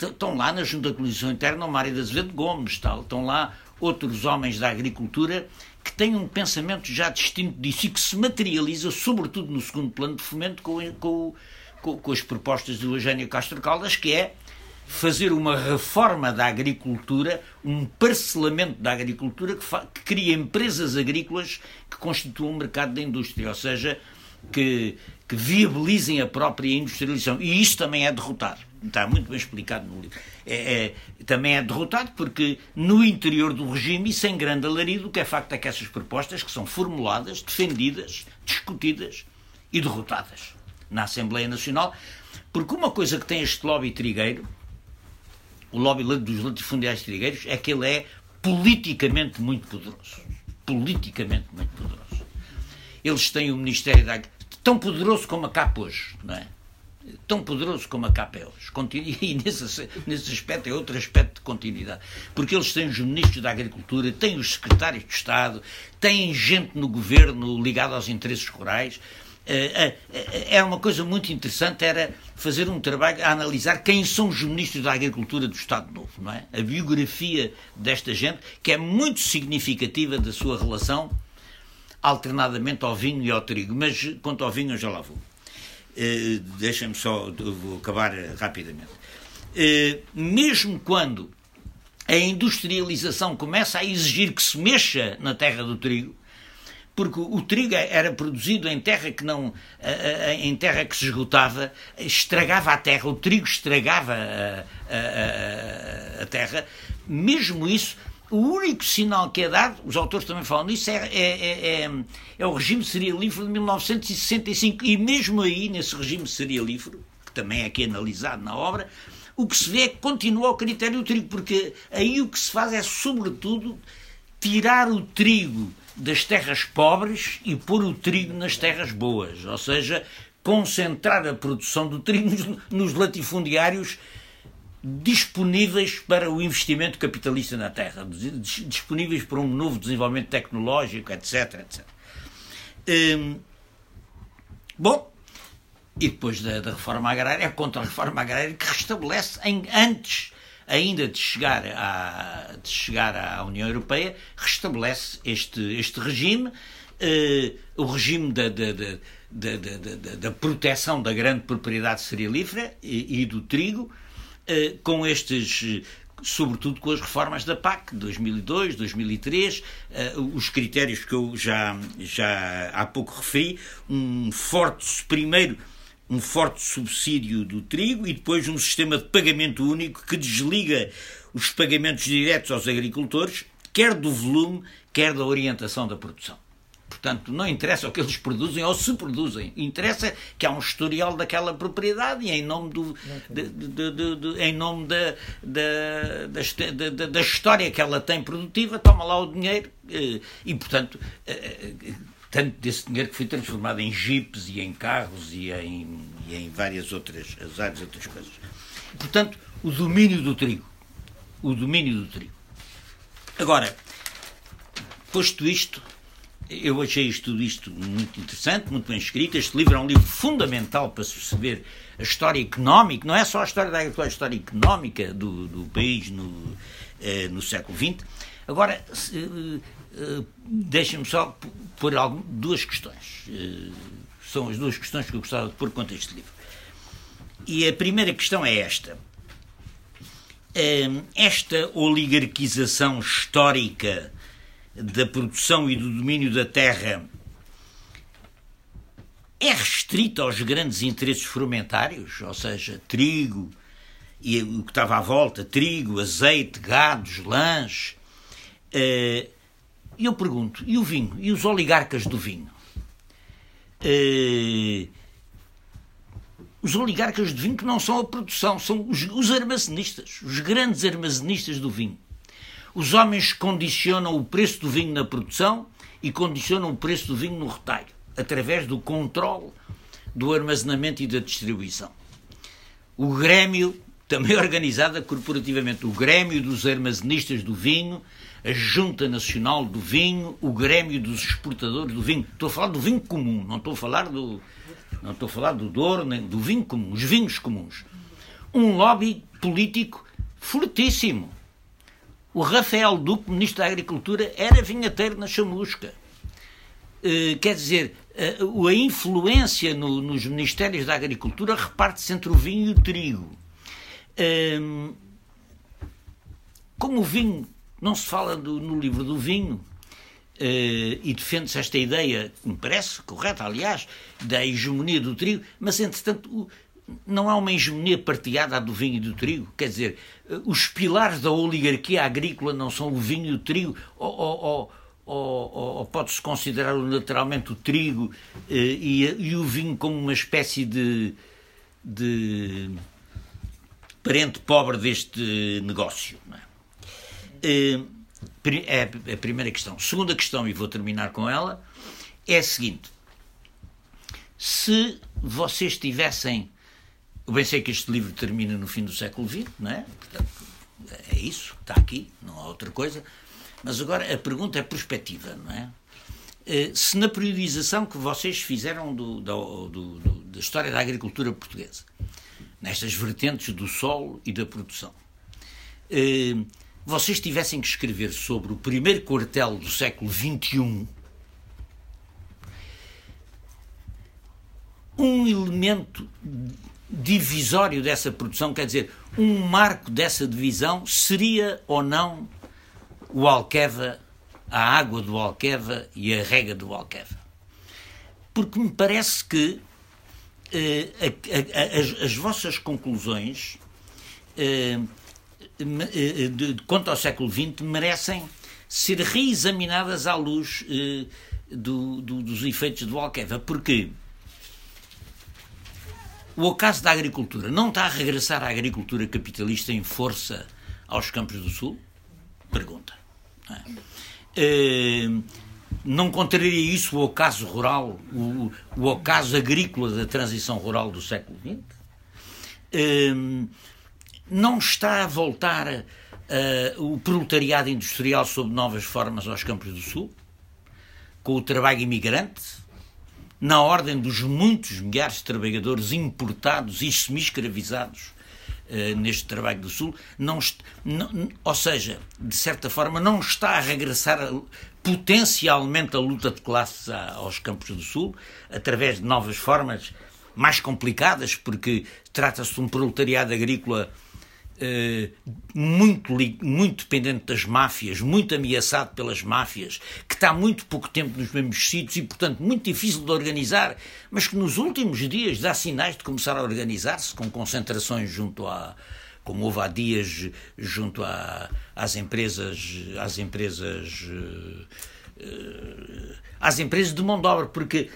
estão lá na Junta de Colonização Interna o Mário de Azevedo Gomes, tal, estão lá outros homens da agricultura que têm um pensamento já distinto disso e que se materializa, sobretudo no segundo plano de fomento, com, com, com, com as propostas do Eugênio Castro Caldas, que é fazer uma reforma da agricultura, um parcelamento da agricultura que, que cria empresas agrícolas que constituam um mercado da indústria, ou seja, que, que viabilizem a própria industrialização. E isto também é derrotado. Está muito bem explicado no livro. É, é, também é derrotado porque no interior do regime, e sem grande alarido, o que é facto é que essas propostas que são formuladas, defendidas, discutidas e derrotadas na Assembleia Nacional, porque uma coisa que tem este lobby trigueiro, o lobby dos latifundiários trigueiros, é que ele é politicamente muito poderoso. Politicamente muito poderoso. Eles têm o Ministério da tão poderoso como a CAP hoje, não é? Tão poderoso como a CAP é. [LAUGHS] E nesse, nesse aspecto é outro aspecto de continuidade. Porque eles têm os ministros da Agricultura, têm os secretários de Estado, têm gente no governo ligada aos interesses rurais. É eh, eh, uma coisa muito interessante, era fazer um trabalho a analisar quem são os ministros da Agricultura do Estado Novo, não é? A biografia desta gente, que é muito significativa da sua relação alternadamente ao vinho e ao trigo. Mas quanto ao vinho eu já lá vou. Uh, Deixem-me só, vou acabar rapidamente. Uh, mesmo quando a industrialização começa a exigir que se mexa na terra do trigo, porque o trigo era produzido em terra que não em terra que se esgotava, estragava a terra, o trigo estragava a, a, a terra. Mesmo isso o único sinal que é dado, os autores também falam nisso, é, é, é, é, é o regime serialífero de 1965. E mesmo aí, nesse regime serialífero, que também é aqui analisado na obra, o que se vê é que continua o critério do trigo, porque aí o que se faz é, sobretudo, tirar o trigo das terras pobres e pôr o trigo nas terras boas, ou seja, concentrar a produção do trigo nos, nos latifundiários disponíveis para o investimento capitalista na terra, disponíveis para um novo desenvolvimento tecnológico, etc. etc. Hum, bom, e depois da, da, reforma agrária, é a reforma agrária que restabelece, em, antes ainda de chegar, à, de chegar à União Europeia, restabelece este, este regime, uh, o regime da, da, da, da, proteção da grande propriedade cerealífera e, e do trigo, eh, com estes sobretudo com as reformas da PAC, 2002, 2003, uh, os critérios que eu já, já há pouco referi, um forte, primeiro, um forte subsídio do trigo e depois um sistema de pagamento único que desliga os pagamentos diretos aos agricultores, quer do volume, quer da orientação da produção. Portanto, não interessa o que eles produzem ou se produzem. Interessa que há um historial daquela propriedade e em nome, do, de, de, de, em nome da, da, da, história que ela tem produtiva, toma lá o dinheiro eh, e, portanto, eh, eh, tanto desse dinheiro que foi transformado em jipes e em carros e em, e em várias outras, várias outras coisas. Portanto, o domínio do trigo. O domínio do trigo. Agora, posto isto, eu achei tudo isto muito interessante, muito bem escrito. Este livro é um livro fundamental para se perceber a história económica, não é só a história da agricultura, a história económica do, do país no, eh, no século XX. Agora, eh, eh, deixem-me só pôr algumas, duas questões. Eh, são as duas questões que eu gostava de pôr quanto a este livro. E a primeira questão é esta. Esta oligarquização histórica da produção e do domínio da terra é restrita aos grandes interesses fermentários, ou seja, trigo e o que estava à volta, trigo, azeite, gados, lãs. Eh, e eu pergunto, e o vinho? E os oligarcas do vinho? Uh, os oligarcas de vinho que não são a produção, são os, os armazenistas, os grandes armazenistas do vinho. Os homens condicionam o preço do vinho na produção e condicionam o preço do vinho no retalho, através do controle do armazenamento e da distribuição. O Grêmio, também [LAUGHS] organizada corporativamente, o Grêmio dos Armazenistas do Vinho, a Junta Nacional do Vinho, o Grêmio dos Exportadores do Vinho. Estou a falar do vinho comum, não estou a falar do, não estou a falar do Douro, nem do vinho comum, os vinhos comuns. Um lobby político fortíssimo. O Rafael Duque, ministro da Agricultura, era vinhateiro na chamusca. Uh, quer dizer, uh, a influência no, nos ministérios da Agricultura reparte-se entre o vinho e o trigo. Uh, como o vinho, não se fala do, no livro do vinho, Uh, e defende-se esta ideia, que me parece correta, aliás, da hegemonia do trigo, mas entretanto não há uma hegemonia partilhada do vinho e do trigo. Quer dizer, uh, os pilares da oligarquia agrícola não são o vinho e o trigo, ou, ou, ou, ou pode-se considerar naturalmente o trigo uh, e, e, o vinho como uma espécie de, de parente pobre deste negócio. Não é? É a primeira questão. Segunda questão, e vou terminar com ela, é a seguinte: se vocês tivessem. Bem sei que este livro termina no fim do século XX, não é? Portanto, é isso, está aqui, não há outra coisa. Mas agora a pergunta é perspectiva, não é? Eh, se na periodização que vocês fizeram do, do, do, da história da agricultura portuguesa, nestas vertentes do solo e da produção, eh, vocês tivessem que escrever sobre o primeiro quartel do século XXI, um elemento divisório dessa produção, quer dizer, um marco dessa divisão, seria ou não o Alqueva, a água do Alqueva e a rega do Alqueva. Porque me parece que eh, a, a, as, as, vossas conclusões eh, eh, eh, de, quanto ao século XX, merecem ser reexaminadas à luz eh, do, do, dos efeitos do Alqueva. Porque o acaso da agricultura não está a regressar à agricultura capitalista em força aos campos do Sul? Pergunta. Não, é? não contraria isso o ocaso rural, o, o ocaso agrícola da transição rural do século XX? Uh, não está a voltar uh, o proletariado industrial sob novas formas aos campos do Sul, com o trabalho imigrante, na ordem dos muitos milhares de trabalhadores importados e semi-escravizados uh, neste trabalho do Sul, não, não, ou seja, de certa forma, não está a regressar a, potencialmente a luta de classes a, aos campos do Sul, através de novas formas mais complicadas, porque trata-se de um proletariado agrícola Uh, muito, muito dependente das máfias, muito ameaçado pelas máfias, que está muito pouco tempo nos mesmos sítios e, portanto, muito difícil de organizar, mas que nos últimos dias dá sinais de começar a organizar-se com concentrações junto a como houve há dias junto a, às empresas às empresas uh, às empresas de mão de obra, porque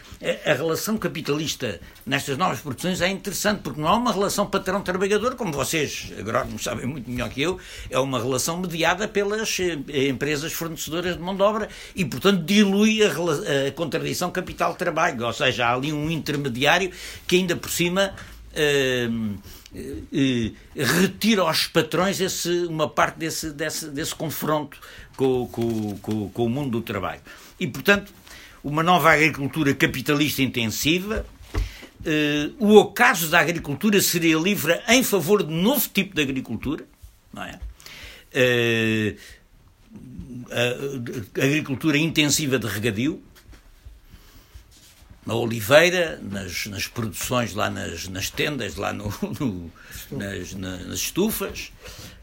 a, relação capitalista nestas novas produções é interessante, porque não é uma relação patrão-trabalhador, como vocês, agrónomos, sabem muito melhor que eu, é uma relação mediada pelas eh, empresas fornecedoras de mão de obra e, portanto, dilui a, a contradição capital-trabalho, ou seja, há ali um intermediário que ainda por cima. Uh, uh, retira aos patrões esse, uma parte desse, desse, desse confronto com, com, com, com o mundo do trabalho. E, portanto, uma nova agricultura capitalista intensiva. Uh, o ocaso da agricultura seria livre em favor de novo tipo de agricultura, não é? Uh, a, agricultura intensiva de regadio, na oliveira, nas, nas produções lá nas, nas tendas, lá no, [LAUGHS] no nas, nas, estufas,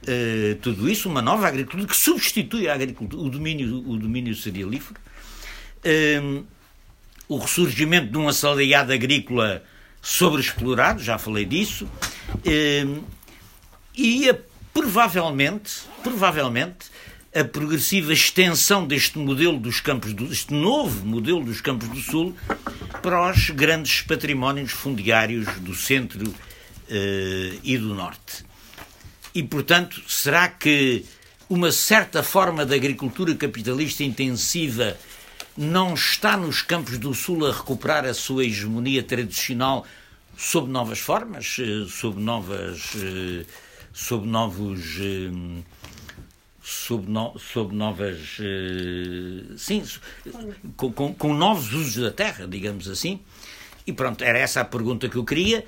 uh, tudo isso, uma nova agricultura que substitui a agricultura, o domínio, o domínio cerealífero. Uh, o ressurgimento de um assalariado agrícola sobreexplorado, já falei disso, uh, e a, provavelmente, provavelmente a progressiva extensão deste modelo dos campos do, este novo modelo dos campos do Sul para os grandes patrimónios fundiários do centro uh, e do norte. E, portanto, será que uma certa forma de agricultura capitalista intensiva não está nos campos do Sul a recuperar a sua hegemonia tradicional sob novas formas, eh, sob novas, eh, sob novos, eh, sob, no, sob novas, sim, com, com, com novos usos da terra, digamos assim. E pronto, era essa a pergunta que eu queria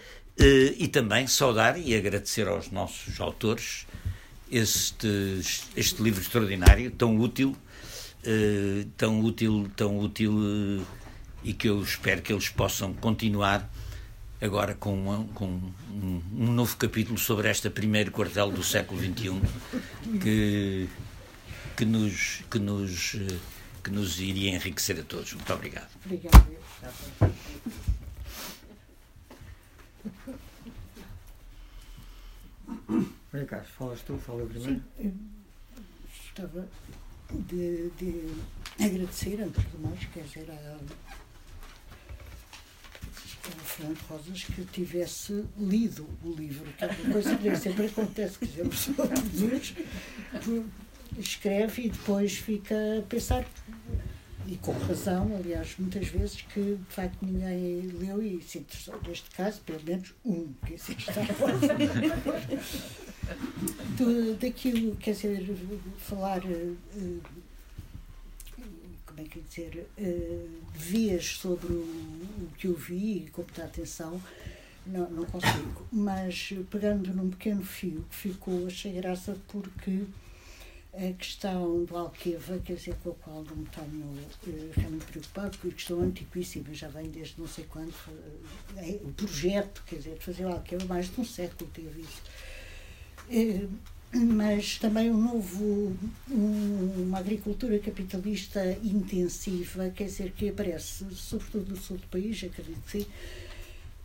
e também saudar e agradecer aos nossos autores este, este livro extraordinário, tão útil, tão útil, tão útil e que eu espero que eles possam continuar agora com, uma, com um, um, novo capítulo sobre este primeiro quartel do século XXI que, que, nos, que, nos, que nos iria enriquecer a todos. Muito obrigado. Obrigado. Maria Carlos, falas tu, fala primeiro. Sim, estava de, de agradecer, antes de mais, quer dizer, a o Fernando Rosas que tivesse lido o livro, que é uma coisa que sempre acontece, que dizer, a pessoa produz, escreve e depois fica a pensar, e com razão, aliás, muitas vezes, que de facto ninguém leu e se interessou neste caso, pelo menos um, que assim está Do, [LAUGHS] daquilo, quer dizer, falar. Uh, como é que dizer, uh, vias sobre o, o, que eu vi e com muita atenção, não, não consigo. Mas pegando num pequeno fio que ficou, achei graça porque a questão do Alqueva, quer dizer, com a qual não tenho realmente preocupado, porque questão antiquíssima, já vem desde não sei quando, uh, é, o projeto, quer dizer, de fazer o Alqueva, mais de um século teve isso. Uh, mas também um novo, um, uma agricultura capitalista intensiva, quer dizer, que aparece sobretudo no sul do país, acredito que sim,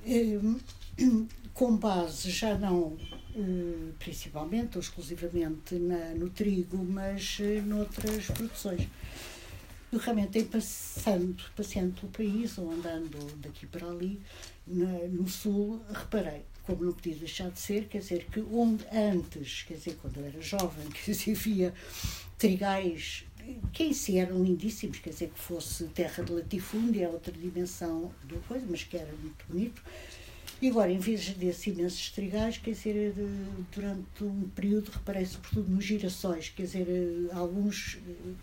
eh, com base já não eh, principalmente ou exclusivamente na, no trigo, mas eh, noutras produções. Eu realmente, em passando, passeando pelo país ou andando daqui para ali, na, no sul, reparei como não podia deixar de ser, quer dizer, que onde antes, quer dizer, quando eu era jovem, [LAUGHS] que se via trigais que em si eram lindíssimos, quer dizer, que fosse terra de latifúndia, é outra dimensão do coisa, mas que era muito bonito. E agora, em vez desses imensos trigais, quer dizer, durante um período reparei sobretudo nos girassóis, quer dizer, alguns,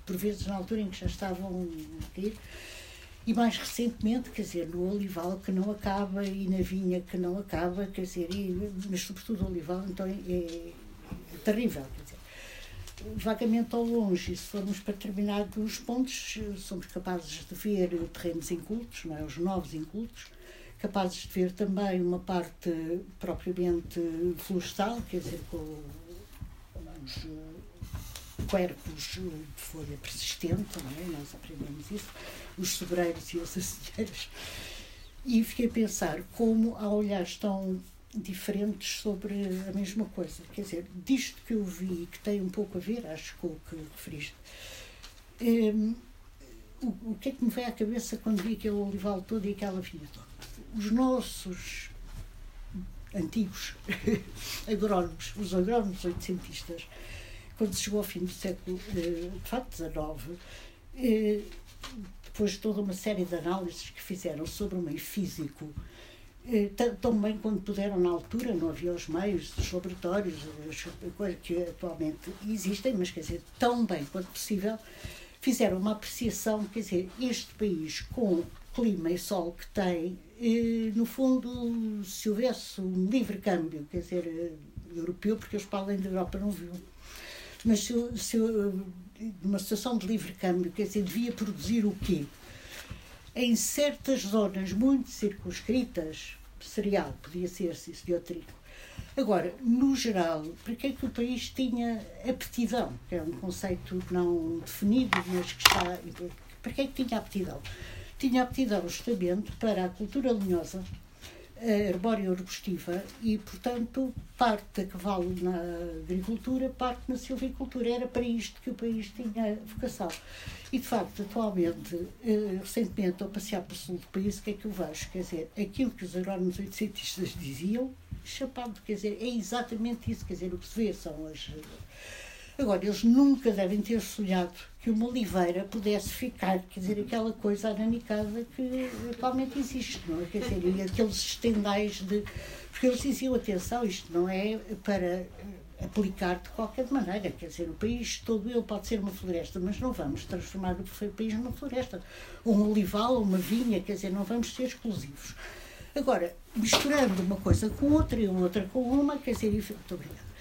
por vezes na altura em que já estavam a cair, e mais recentemente, quer dizer, no olival que não acaba e na vinha que não acaba, quer dizer, e, mas sobretudo o olival, então é, é, terrível, quer dizer. Vagamente ao longe, se formos para determinados pontos, somos capazes de ver terrenos incultos, não é? os novos incultos, capazes de ver também uma parte propriamente florestal, quer dizer, com os cuerpos de folha persistente, é? nós aprendemos isso, os sobreiros e as [LAUGHS] aceieiras. E fiquei a pensar como há olhares tão diferentes sobre a mesma coisa. Quer dizer, disto que eu vi, que tem um pouco a ver, acho com o que referiste, um, o, o que é que me veio à cabeça quando vi aquele olival todo e aquela vinha toda? Os nossos antigos [LAUGHS] agrónomos, os agrónomos oitocentistas, quando chegou ao fim do século eh, XIX, eh, depois de toda uma série de análises que fizeram sobre o meio físico, eh, tão bem quanto puderam na altura, não havia os meios, os laboratórios, coisas que atualmente existem, mas quer dizer, tão bem quanto possível, fizeram uma apreciação, quer dizer, este país com clima e sol que tem, no fundo, se houvesse um livre câmbio, quer dizer, europeu, porque eles para além da Europa não viam mas se, se numa situação de livre câmbio, quer dizer, devia produzir o quê? Em certas zonas muito circunscritas, cereal, podia ser se de trigo. Agora, no geral, para que é que o país tinha aptidão? Que é um conceito não definido, mas que está. Para que é que tinha aptidão? Tinha aptidão justamente para a cultura linhosa, arbórea arbustiva e, portanto, parte a cavalo na agricultura, parte na silvicultura. Era para isto que o país tinha vocação. E, de facto, atualmente, eh, recentemente, ao passear pelo sul do país, o que é que eu vejo? Quer dizer, aquilo que os agrónomos cientistas diziam, chapado, quer dizer, é exatamente isso. Quer dizer, o que se vê são as Agora, eles nunca devem ter sonhado que uma oliveira pudesse ficar, quer dizer, aquela coisa ananicada que atualmente existe, não é? Quer dizer, e aqueles estendais de. Porque eles diziam, atenção, isto não é para eh, aplicar de qualquer maneira, quer dizer, o país todo ele pode ser uma floresta, mas não vamos transformar o país numa floresta, ou um olival, ou uma vinha, quer dizer, não vamos ser exclusivos. Agora, misturando uma coisa com outra e outra com uma, quer dizer, muito obrigada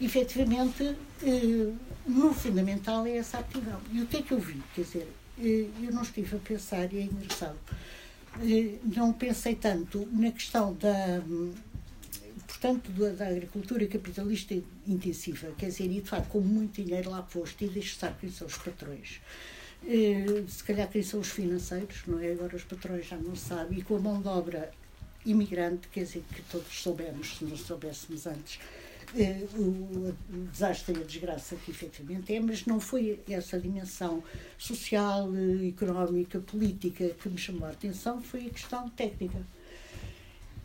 efetivamente, eh, no fundamental é essa aptidão. E o que é que eu vi? Quer dizer, eh, eu não estive a pensar, e é engraçado, eh, não pensei tanto na questão da, portanto, da, agricultura capitalista intensiva, quer dizer, e de facto com muito dinheiro lá posto, e deixe estar quem são os patrões. Se calhar quem são os financeiros, não é? Agora os patrões já não sabem, e com a mão de obra imigrante, quer dizer, que todos soubemos, se não soubéssemos antes, eh, o, desastre e a desgraça que efetivamente é, mas não foi essa dimensão social, eh, económica, política que me chamou a atenção, foi a questão técnica.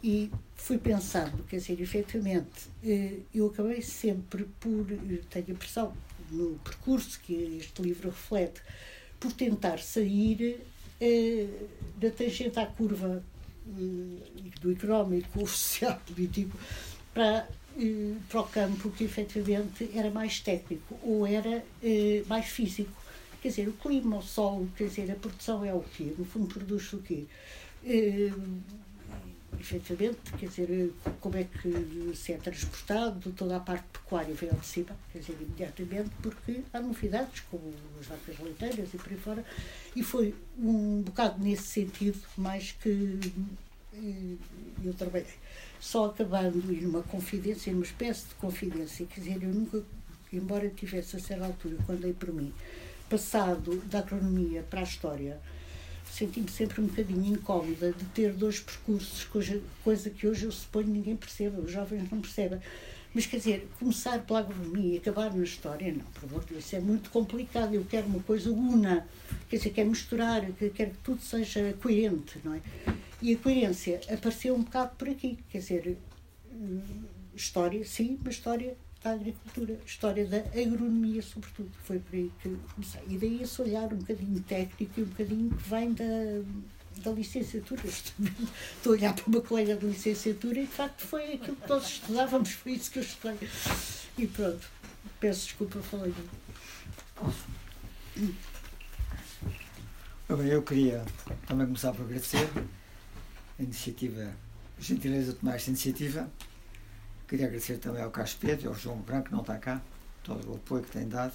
E fui pensando, quer dizer, efetivamente, eh, eu acabei sempre por, tenho a impressão, no percurso que este livro reflete, por tentar sair da tangente à curva do económico, [LAUGHS] social, político, para eh, para o campo que efetivamente era mais técnico ou era eh, mais físico. Quer dizer, o clima, o solo, quer dizer, a produção é o quê? No fundo, produz o quê? Eh, efetivamente, quer dizer, como é que se é transportado, toda a parte pecuária vem ao de cima, quer dizer, imediatamente, porque há novidades, como as vacas leiteiras e por aí fora, e foi um bocado nesse sentido mais que eh, eu trabalhei só acabando em uma confidência, numa espécie de confidência, quer dizer, eu nunca, embora tivesse a certa altura, quando dei por mim, passado da agronomia para a história, senti-me sempre um bocadinho incómoda de ter dois percursos, coisa, coisa que hoje eu suponho ninguém perceba, os jovens não percebem. Mas quer dizer, começar pela agronomia e acabar na história, não, por favor, isso é muito complicado. Eu quero uma coisa una, quer dizer, quero misturar, quero que tudo seja coerente, não é? E a coerência apareceu um bocado por aqui, quer dizer, hum, história, sim, mas história da agricultura, história da agronomia, sobretudo. Foi por aí que comecei. E daí esse olhar um bocadinho técnico e um bocadinho que vem da, da licenciatura. [LAUGHS] Estou a olhar para uma colega de licenciatura e de facto foi aquilo que todos estudávamos, foi isso que eu estudei. E pronto, peço desculpa, falei. Bem, eu queria também começar por agradecer a iniciativa, a gentileza de tomar esta iniciativa. Queria agradecer também ao Carlos Pedro ao João Branco, que não está cá, todo o apoio que tem dado.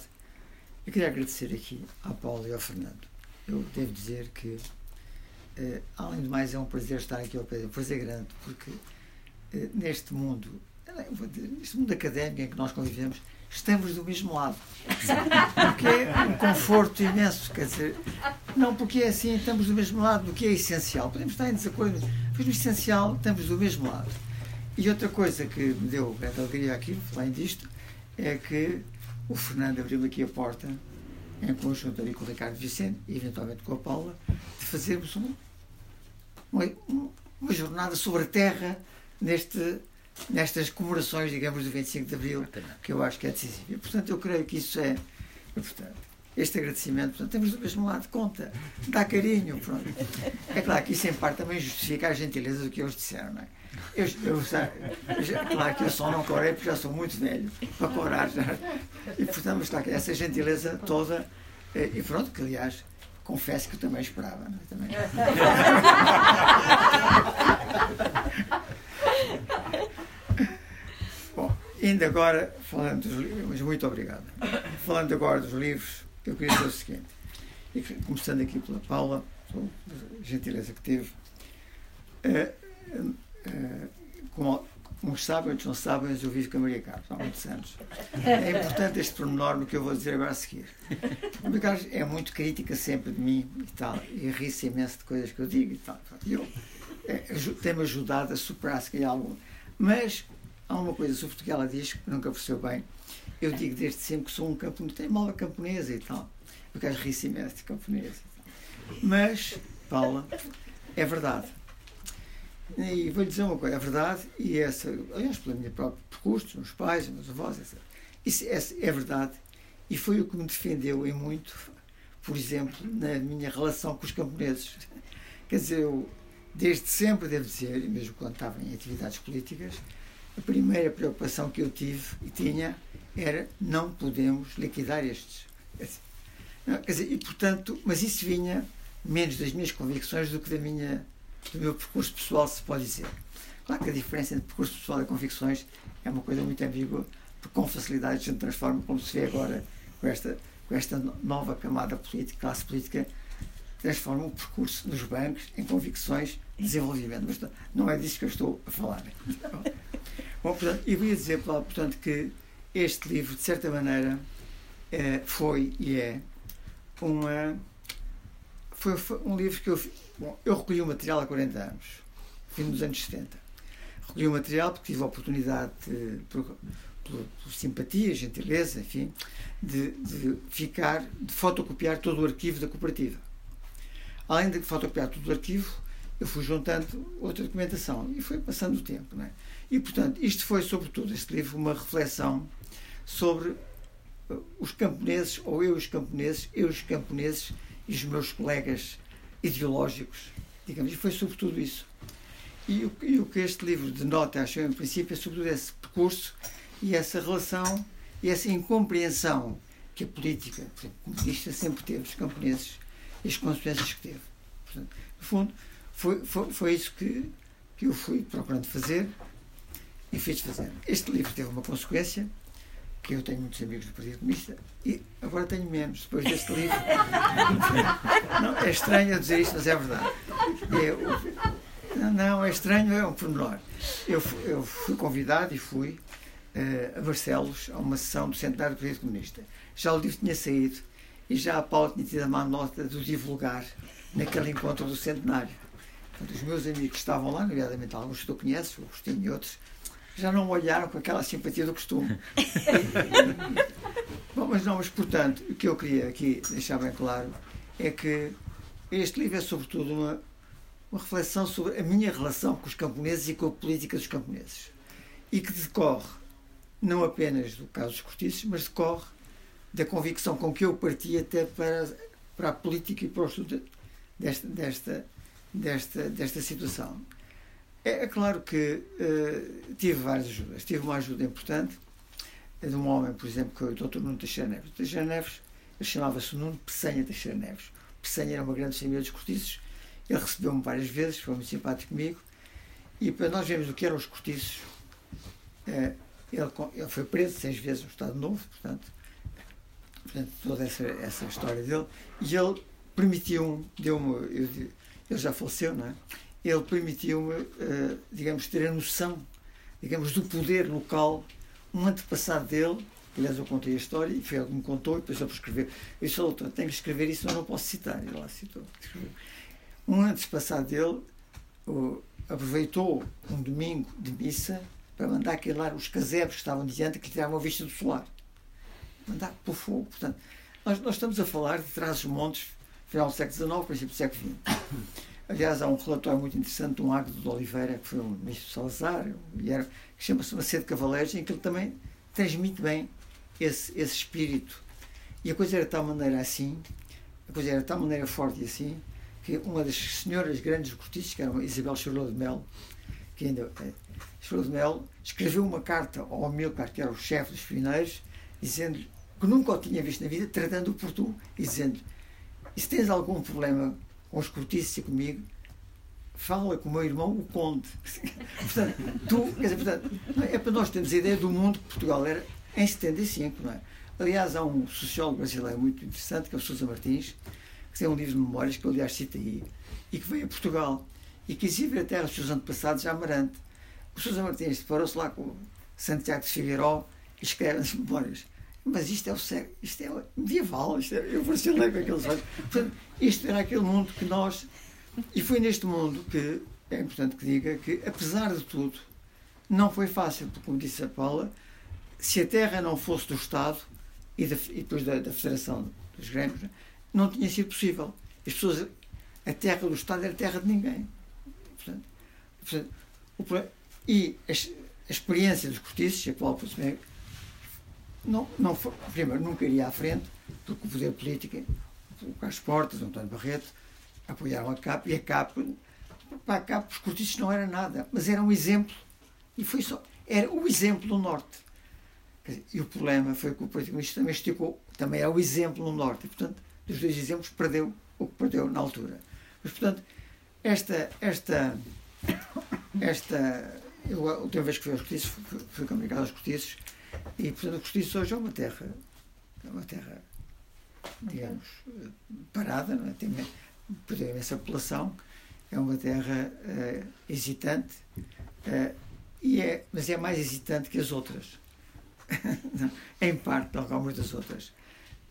E queria agradecer aqui à Paula e ao Fernando. Eu devo dizer que, eh, além de mais, é um prazer estar aqui ao Pedro, um prazer grande, porque eh, neste mundo, neste mundo académico em que nós convivemos, estamos do mesmo lado. Porque é um conforto imenso, quer dizer, não porque é assim, estamos do mesmo lado do que é essencial. Podemos estar em desacordo, mas no essencial estamos do mesmo lado. E outra coisa que me deu grande alegria aqui, além disto, é que o Fernando abriu aqui a porta, em conjunto ali com o Ricardo Vicente e eventualmente com a Paula, de fazermos um, uma, uma jornada sobre a terra neste nestas comemorações, digamos, do 25 de Abril, que eu acho que é decisivo. E, portanto, eu creio que isso é. Portanto, este agradecimento, portanto, temos do mesmo lado, conta, dá carinho, pronto. É claro que isso em parte também justifica a gentileza do que eles disseram, não é? Eu, eu, eu já, claro que eu só não corei porque já sou muito velho para corar já. E portanto, está aqui essa gentileza toda, eh, e pronto, que aliás, confesso que eu também esperava, não é? Também. [LAUGHS] Ainda agora, falando dos livros, mas muito obrigado. Falando agora dos livros, eu queria dizer o seguinte, e começando aqui pela Paula, pela gentileza que teve, uh, uh, como uns sabem, outros não sabem, mas eu vivo com a Maria Carlos há muitos anos. É importante este pormenor no que eu vou dizer agora a seguir. A Maria Carlos é muito crítica sempre de mim e tal, e ri-se imenso de coisas que eu digo e tal. E eu é, tem-me ajudado a superar se calhar algum. Mas há uma coisa sobre ela diz que nunca percebeu bem. Eu digo desde sempre que sou um camponês, tenho mola camponesa e tal. Quero rir imenso de camponesa. Mas, Paula, é verdade. E vou-lhe dizer uma coisa, é verdade, e essa, aliás, pelo meu próprio percurso, meus pais, meus avós, etc. Isso é, é verdade. E foi o que me defendeu em muito, por exemplo, na minha relação com os camponeses. Quer dizer, eu, desde sempre, devo dizer, mesmo quando estava em atividades políticas, a primeira preocupação que eu tive e tinha era não podemos liquidar estes. Quer dizer, e portanto, mas isso vinha menos das minhas convicções do que da minha, do meu percurso pessoal, se pode dizer. Claro que a diferença entre percurso pessoal e convicções é uma coisa muito ambígua, porque com facilidade a gente transforma, como se vê agora com esta, com esta nova camada política, classe política, transforma o percurso nos bancos em convicções de desenvolvimento. Mas não é disso que eu estou a falar. [LAUGHS] Bom, portanto, eu ia dizer, portanto, que este livro, de certa maneira, é, foi e é uma. Foi, um livro que eu. Bom, eu recolhi o material há 40 anos, fim dos anos 70. Recolhi o material porque tive a oportunidade, de, por, por, por simpatia, gentileza, enfim, de, de ficar, de fotocopiar todo o arquivo da cooperativa. Além de fotocopiar todo o arquivo, eu fui juntando outra documentação e foi passando o tempo. Não é? E, portanto, isto foi, sobretudo, este livro, uma reflexão sobre uh, os camponeses, ou eu os camponeses, eu os camponeses e os meus colegas ideológicos, digamos, e foi sobretudo isso. E o, e o que este livro denota, acho eu, em princípio, é sobretudo esse percurso e essa relação e essa incompreensão que a política, comunista, sempre teve, os camponeses, e as consequências que teve. Portanto, no fundo, foi, foi, foi isso que, que eu fui procurando fazer e fiz fazer. Este livro teve uma consequência, que eu tenho muitos amigos do Partido Comunista e agora tenho menos depois deste livro. [LAUGHS] Não, é estranho dizer isto, mas é verdade. Eu, não, é estranho, é um pormenor. Eu, eu fui convidado e fui uh, a Barcelos a uma sessão do Centenário do Partido Comunista. Já o livro tinha saído e já a Paula tinha tido a má nota de o divulgar naquele encontro do Centenário. Portanto, os meus amigos que estavam lá, nomeadamente alguns que tu conheces, o Agostinho e outros, já não olharam com aquela simpatia do costume. [LAUGHS] Bom, mas não, mas portanto, o que eu queria aqui deixar bem claro é que este livro é sobretudo uma, uma reflexão sobre a minha relação com os camponeses e com a política dos camponeses. E que decorre não apenas do caso dos cortiços, mas decorre da convicção com que eu parti até para, para a política e para o estudo desta, desta, desta, desta situação. É, é claro que uh, tive várias ajudas. Tive uma ajuda importante de um homem, por exemplo, que é o Dr. Nuno Teixeira Neves. Teixeira Neves, ele chamava-se Nuno Pessanha Teixeira Neves. Pessanha era uma grande família dos cortiços. Ele recebeu-me várias vezes, foi muito simpático comigo. E para nós vermos o que eram os cortiços, uh, ele, ele foi preso seis vezes no Estado Novo, portanto, portanto toda essa, essa história dele. E ele permitiu-me, deu-me, ele já faleceu, não é? Ele permitiu-me, uh, digamos, ter a noção, digamos, do poder local. Um antepassado dele, aliás, eu contei a história e foi ele que me contou, e depois eu escrever. Eu disse, doutor, tenho que escrever isso, eu não posso citar. Ele lá citou. Um antepassado dele aproveitou um domingo de missa para mandar aquelar os casebres que estavam diante que tiravam a vista do solar. Mandar o fogo. Portanto, nós, nós estamos a falar de trás-os-montes, final do século XIX, princípio do século XX. Aliás, há um relatório muito interessante de um Águido de Oliveira, que foi um ministro Salazar, e era, que chama-se de Cavaleiros, em que ele também transmite bem esse, esse espírito. E a coisa era de tal maneira assim, a coisa era de tal maneira forte e assim, que uma das senhoras grandes cortiças, que era Isabel Charlotte de Melo, que ainda é, Charlotte de Melo, escreveu uma carta ao Amilcar, que era o chefe dos pioneiros, dizendo que nunca o tinha visto na vida, tratando-o por tu, e dizendo: e se tens algum problema com os cortiços e comigo, fala com o meu irmão, o Conde. [LAUGHS] portanto, tu, quer dizer, portanto, é para nós termos a ideia do mundo que Portugal era em 75, não é? Aliás, há um sociólogo brasileiro muito interessante, que é o Sousa Martins, que tem um livro de memórias, que eu aliás cito aí, e que veio a Portugal e quis ir ver a terra dos seus antepassados Amarante. O Sousa Martins deparou-se lá com Santiago de Figueiró e escreve as memórias. Mas isto é o século, isto é medieval, isto é, eu vacinei com aqueles olhos. Portanto, isto era aquele mundo que nós. E foi neste mundo que é importante que diga que, apesar de tudo, não foi fácil, porque, como disse a Paula, se a terra não fosse do Estado e, da, e depois da, da, Federação dos Grêmios, não tinha sido possível. As pessoas, a terra do Estado era terra de ninguém. Portanto, portanto, o, e a, experiência dos cortiços, a qual não, não primeiro, nunca iria à frente, porque o poder político, o Carlos Portas, o António Barreto, apoiaram a CAP e a CAP, para a CAP, os cortiços não era nada, mas era um exemplo. E foi só, era o exemplo do Norte. Dizer, e o problema foi que o Partido Comunista também esticou, também é o exemplo no Norte. E, portanto, dos dois exemplos, perdeu o que perdeu na altura. Mas, portanto, esta, esta, esta eu, a última vez que fui aos cortiços, fui, fui comunicado aos cortiços, e, portanto, o cortiço hoje é uma terra, é uma terra, digamos, parada, não é? tem, perdeu essa população, é uma terra uh, hesitante, uh, e é, mas é mais hesitante que as outras. [LAUGHS] em parte, algumas das outras.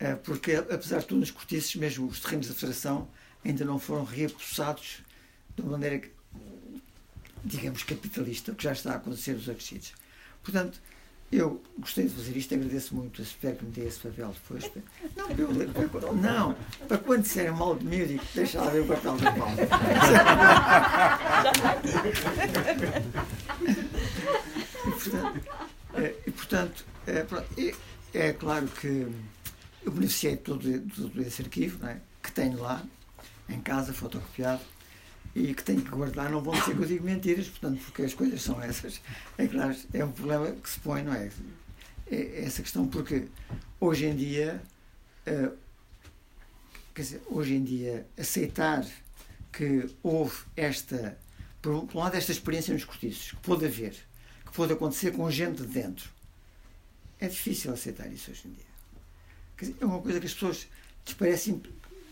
Uh, porque, apesar de tudo, nos cortiços, mesmo os terrenos da Federação, ainda não foram reapussados de uma maneira, digamos, capitalista, o que já está a acontecer nos acrescidos. Portanto, eu gostei de fazer isto, agradeço muito, espero que me dê esse papel depois. [LAUGHS] Não, eu, não para quando disserem mal de mim, eu digo, deixa lá ver o papel da Paulo. [LAUGHS] e, portanto, é, e, portanto é, é, claro que eu beneficiei de todo, de todo esse arquivo, é? que tenho lá, em casa, fotocopiado, e que tenho que guardar, não vão ser que eu digo mentiras, portanto, porque as coisas são essas. É claro, é um problema que se põe, não é? é essa questão, porque hoje em dia, uh, quer dizer, hoje em dia, aceitar que houve esta, por um lado, esta experiência nos cortiços, que pôde haver, que pôde acontecer com gente de dentro, é difícil aceitar isso hoje em dia. Quer dizer, é uma coisa que as pessoas lhes parecem.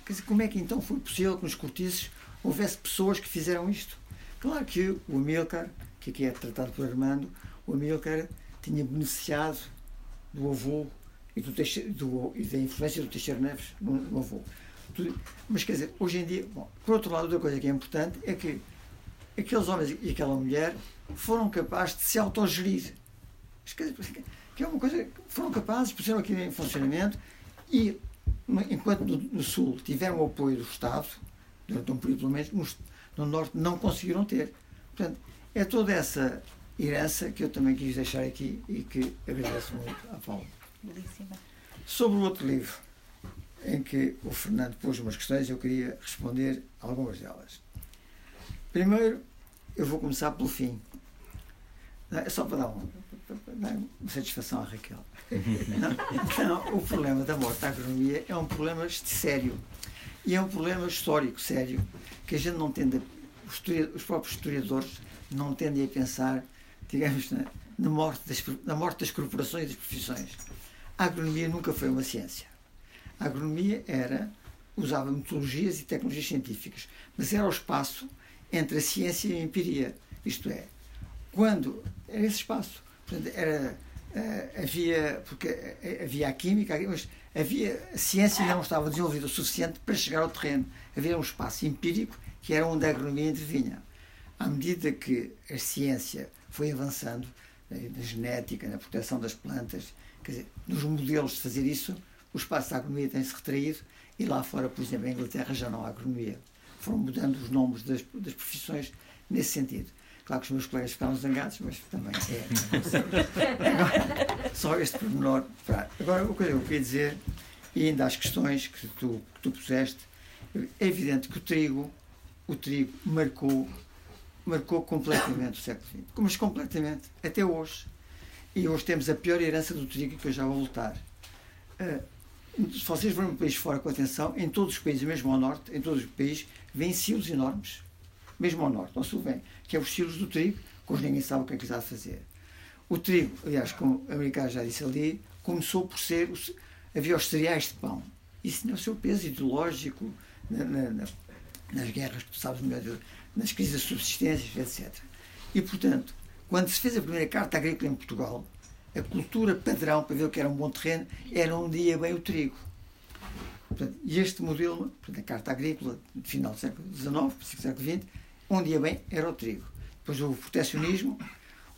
Quer dizer, como é que então foi possível que nos cortiços houvesse pessoas que fizeram isto. Claro que o Amilcar, que aqui é tratado por Armando, o Amilcar tinha beneficiado do avô e, do, do e da influência do Teixeira Neves no, no avô. Mas quer dizer, hoje em dia, bom, por outro lado, outra coisa que é importante é que aqueles homens e aquela mulher foram capazes de se autogerir. Que é uma coisa que foram capazes, puseram aqui em funcionamento e, enquanto no, no Sul tiveram o apoio do Estado, durante um período, pelo menos, no, no Norte não conseguiram ter. Portanto, é toda essa herança que eu também quis deixar aqui e que agradeço muito à Paula. Belíssima. Sobre o outro livro, em que o Fernando pôs umas questões, eu queria responder algumas delas. Primeiro, eu vou começar pelo fim. É só para dar, um, para dar uma satisfação à Raquel. [LAUGHS] Não, não, o problema da morte da agronomia é um problema sério e é um problema histórico sério que a gente não tende, os, os próprios historiadores não tendem a pensar, digamos, na, na, morte das, na morte das corporações e das profissões. A agronomia nunca foi uma ciência. A agronomia era, usava metodologias e tecnologias científicas, mas era o espaço entre a ciência e a empiria. Isto é, quando era esse espaço. Portanto, era, uh, havia, porque uh, havia a química, mas havia, a ciência não estava desenvolvida o suficiente para chegar ao terreno. Havia um espaço empírico que era onde a agronomia intervinha. À medida que a ciência foi avançando, eh, na genética, na proteção das plantas, quer dizer, nos modelos de fazer isso, o espaço da agronomia tem-se retraído e lá fora, por exemplo, em Inglaterra já não há agronomia. Foram mudando os nomes das, das profissões nesse sentido. Claro que os meus colegas ficaram zangados, mas também é. [LAUGHS] Agora, só este pormenor. Agora, o que eu queria dizer, e ainda às questões que tu, que tu puseste, é evidente que o trigo, o trigo marcou, marcou completamente o século XX. Mas completamente, até hoje. E hoje temos a pior herança do trigo, que eu já vou voltar. Uh, se vocês forem um país fora com atenção, em todos os países, mesmo ao norte, em todos os países, vêm silos enormes mesmo ao norte, ao sul vem, que é os silos do trigo, que hoje ninguém sabe o que é que está a fazer. O trigo, aliás, como o americano já disse ali, começou por ser. Os, havia os cereais de pão. Isso tinha o seu peso ideológico na, na, na, nas guerras, tu sabes melhor, nas crises de subsistência, etc. E, portanto, quando se fez a primeira carta agrícola em Portugal, a cultura padrão para ver o que era um bom terreno era um dia bem o trigo. Portanto, e este modelo, portanto, a carta agrícola, de final do século XIX, século XX, onde ia bem era o trigo. Depois houve o protecionismo,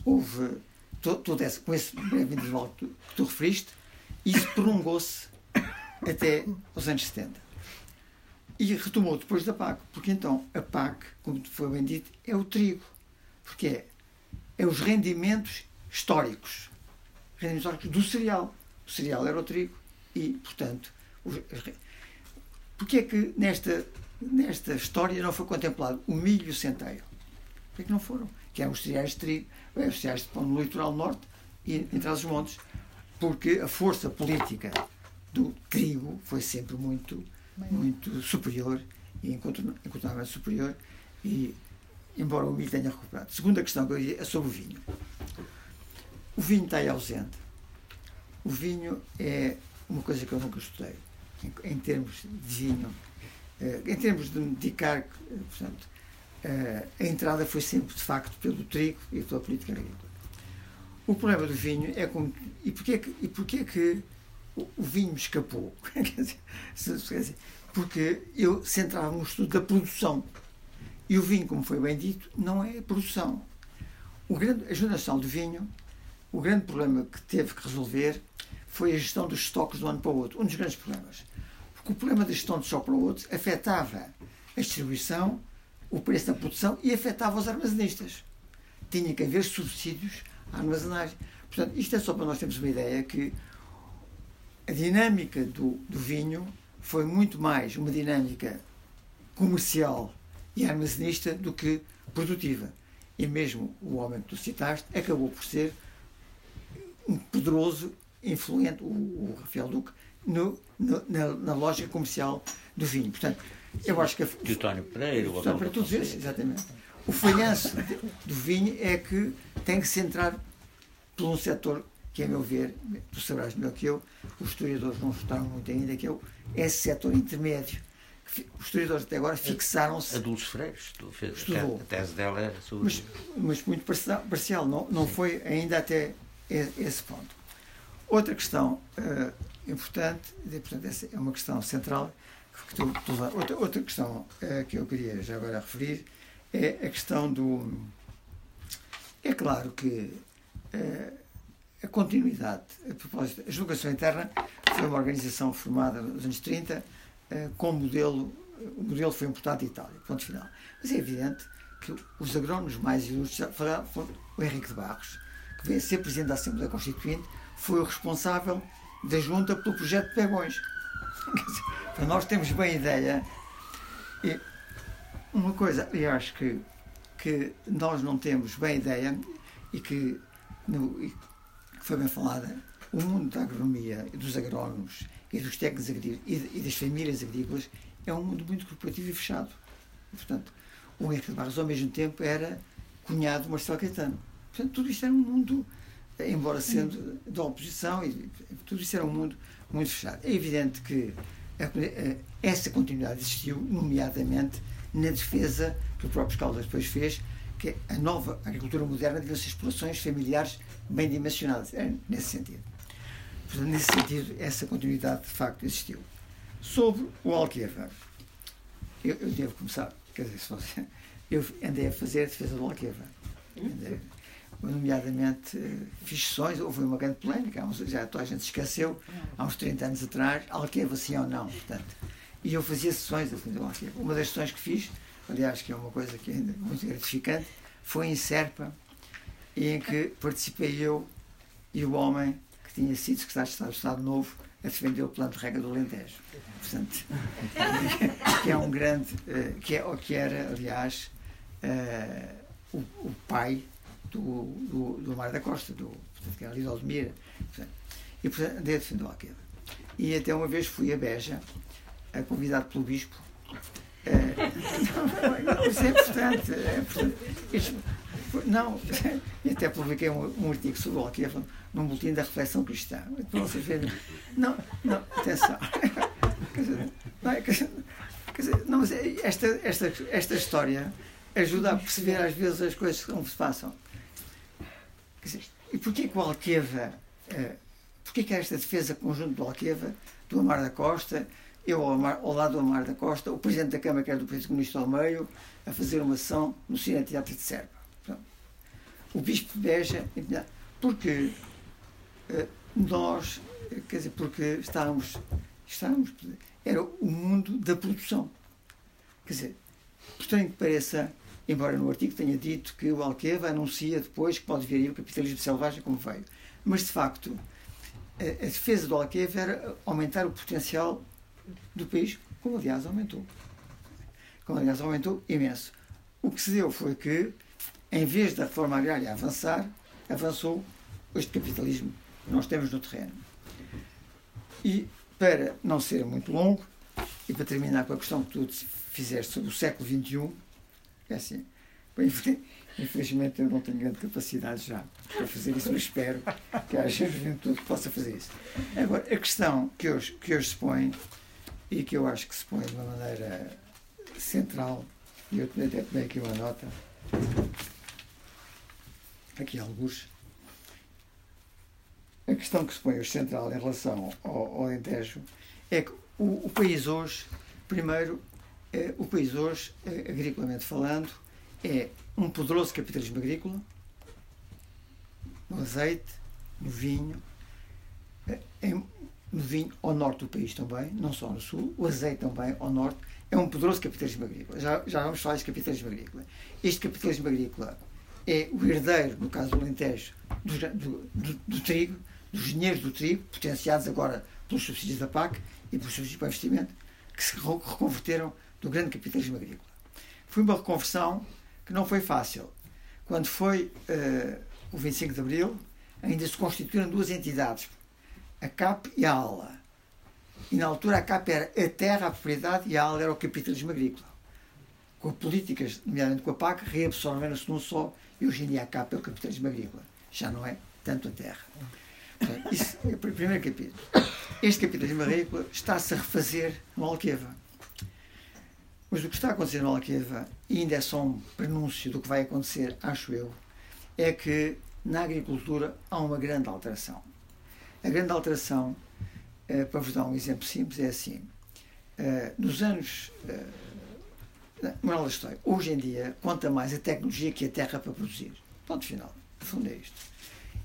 houve todo esse, com esse breve intervalo que tu, que tu referiste, e isso prolongou-se até os anos 70. E retomou depois da PAC, porque então a PAC, como foi bem dito, é o trigo. Porque é, é os rendimentos históricos. Rendimentos históricos do cereal. O cereal era o trigo e, portanto, os, porque é que nesta, nesta história não foi contemplado o milho e o centeio? Por que não foram? Que eram os cereais de trigo, eh, os cereais de pão no litoral norte e em trás dos montes. Porque a força política do trigo foi sempre muito, muito superior e incontornavelmente superior e embora o milho tenha recuperado. Segunda questão que eu diria é sobre o vinho. O vinho está aí ausente. O vinho é uma coisa que eu nunca estudei, em, em termos de vinho, em termos de me dedicar, portanto, uh, a entrada foi sempre, de facto, pelo trigo e pela política agrícola. O problema do vinho é como. E porquê que, e porquê que o, o vinho me escapou? [LAUGHS] Porque eu centrava no estudo da produção. E o vinho, como foi bem dito, não é produção. O grande, a geração do vinho, o grande problema que teve que resolver foi a gestão dos estoques de um ano para o outro. Um dos grandes problemas. Porque o problema da gestão de estoque para o outro afetava a distribuição, o preço da produção e afetava os armazenistas. Tinha que haver subsídios à armazenagem. Portanto, isto é só para nós termos uma ideia que a dinâmica do, do vinho foi muito mais uma dinâmica comercial e armazenista do que produtiva. E mesmo o homem que tu citaste acabou por ser um poderoso influente, o, o Rafael Duque, no, no, na, na, lógica comercial do vinho. Portanto, eu acho que. A, António Pereira, o Para todos esses, exatamente. O falhanço do vinho é que tem que se entrar por um setor que, a meu ver, tu sabrás melhor que eu, os historiadores não estudaram muito ainda, que é esse setor intermédio. Os historiadores até agora fixaram-se. A Dulce Freire estudou. A tese dela é sobre. Mas, mas muito parcial, não, não foi ainda até esse ponto. Outra questão uh, importante, e, portanto, essa é uma questão central, que tu, tu, outra, outra questão uh, que eu queria já agora referir é a questão do. É claro que uh, a continuidade, a propósito, a julgação interna foi uma organização formada nos anos 30 com modelo, o modelo foi importado de Itália, ponto final. Mas é evidente que os agrónomos mais ilustres o Henrique de Barros, que veio a ser presidente da Assembleia Constituinte, foi o responsável da junta pelo projeto de Pegões. Então nós temos bem ideia. E uma coisa, eu acho que, que nós não temos bem ideia e que, no, e que foi bem falada, o mundo da agronomia, dos agrónomos e dos técnicos agrícolas e, e das famílias agrícolas é um mundo muito corporativo e fechado. portanto, o Henrique de Barros, ao mesmo tempo, era cunhado de Marcelo Caetano. Portanto, tudo isto era um mundo embora sendo da oposição, e tudo isso era um mundo muito fechado. É evidente que essa continuidade existiu, nomeadamente na defesa que o próprio Caldas depois fez, que é a nova agricultura moderna de ser explorações familiares bem dimensionadas. É nesse sentido. Portanto, nesse sentido, essa continuidade de facto existiu. Sobre o Alqueva, eu, eu devo começar, quer dizer, eu andei a fazer a defesa do Alqueva. Andei, nomeadamente fiz sessões, houve uma grande polémica, já toda a gente esqueceu, há uns 30 anos atrás, Alqueva sim ou não, portanto. E eu fazia sessões Alqueva. Uma das sessões que fiz, aliás, que é uma coisa que é ainda muito gratificante, foi em Serpa, em que participei eu e o homem que tinha sido secretário de Estado do Estado Novo a defender o plano de rega do Alentejo. Portanto, [LAUGHS] que é um grande, eh, que, é, que era, aliás, uh, o, o pai do, do, do Mar da Costa, do, portanto, que era ali de. E, portanto, andei a defender. E até uma vez fui a Beja, convidado pelo Bispo. É, [LAUGHS] não, isso é importante. É importante. Não, até publiquei um, um, artigo sobre o Alqueva num boletim da reflexão cristã. Para vocês. Não, não, atenção. Quer dizer, não, é, quer dizer, não, é, esta, esta, esta história ajuda a perceber às vezes as coisas como se passam. E porquê que o Alqueva, uh, porquê que esta defesa conjunta do Alqueva, do Amar da Costa, eu ao, mar, ao, lado do Amar da Costa, o Presidente da Câmara, que era do Partido Comunista ao meio, a fazer uma ação no Cine Teatro de Serpa. O Bispo de Beja, porque uh, nós, quer dizer, porque estávamos, estávamos, era o mundo da produção. Quer dizer, por que pareça, embora no artigo tenha dito que o Alqueva anuncia depois que pode vir aí o capitalismo selvagem como veio. Mas, de facto, a, a defesa do Alqueva era aumentar o potencial do país, como aliás aumentou. Como aliás aumentou imenso. O que se deu foi que, em vez da reforma agrária avançar, avançou este capitalismo que nós temos no terreno. E, para não ser muito longo, e para terminar com a questão que tu fizeste sobre o século XXI, é assim, infelizmente eu não tenho grande capacidade já para fazer isso, mas espero que haja juventude que possa fazer isso. Agora, a questão que hoje, que hoje se põe, e que eu acho que se põe de uma maneira central, e eu até tomei aqui uma nota, aqui alguns, a questão que se põe hoje central em relação ao, ao Alentejo é que o, o país hoje, primeiro, o país hoje, é, agriculamente falando, é um poderoso capitalismo agrícola, no azeite, no vinho, é, no vinho ao norte do país também, não só no sul, o azeite também ao norte, é um poderoso capitalismo agrícola. Já, já vamos falar de capitalismo agrícola. Este capitalismo agrícola é o herdeiro, no caso do Alentejo, do, do, do, do trigo, dos dinheiros do trigo, potenciados agora pelos subsídios da PAC e pelos subsídios para investimento, que se reconverteram do grande capitalismo agrícola. Foi uma reconversão que não foi fácil. Quando foi uh, o 25 de Abril, ainda se constituíram duas entidades, a CAP e a ALA. E na altura a CAP era a terra, a propriedade, e a ALA era o capitalismo agrícola. Com políticas, nomeadamente com a PAC, reabsorveram-se num só, e hoje em dia a CAP é o capitalismo agrícola. Já não é tanto a terra. Isso é o primeiro capítulo. Este capitalismo agrícola está-se a refazer no Alqueva. Mas o que está a acontecer no Alqueva, e ainda é só um prenúncio do que vai acontecer, acho eu, é que na agricultura há uma grande alteração. A grande alteração, eh, para vos dar um exemplo simples, é assim. Eh, nos anos. Eh, moral da história, hoje em dia, conta mais a tecnologia que a terra para produzir. Ponto final. No fundo é isto.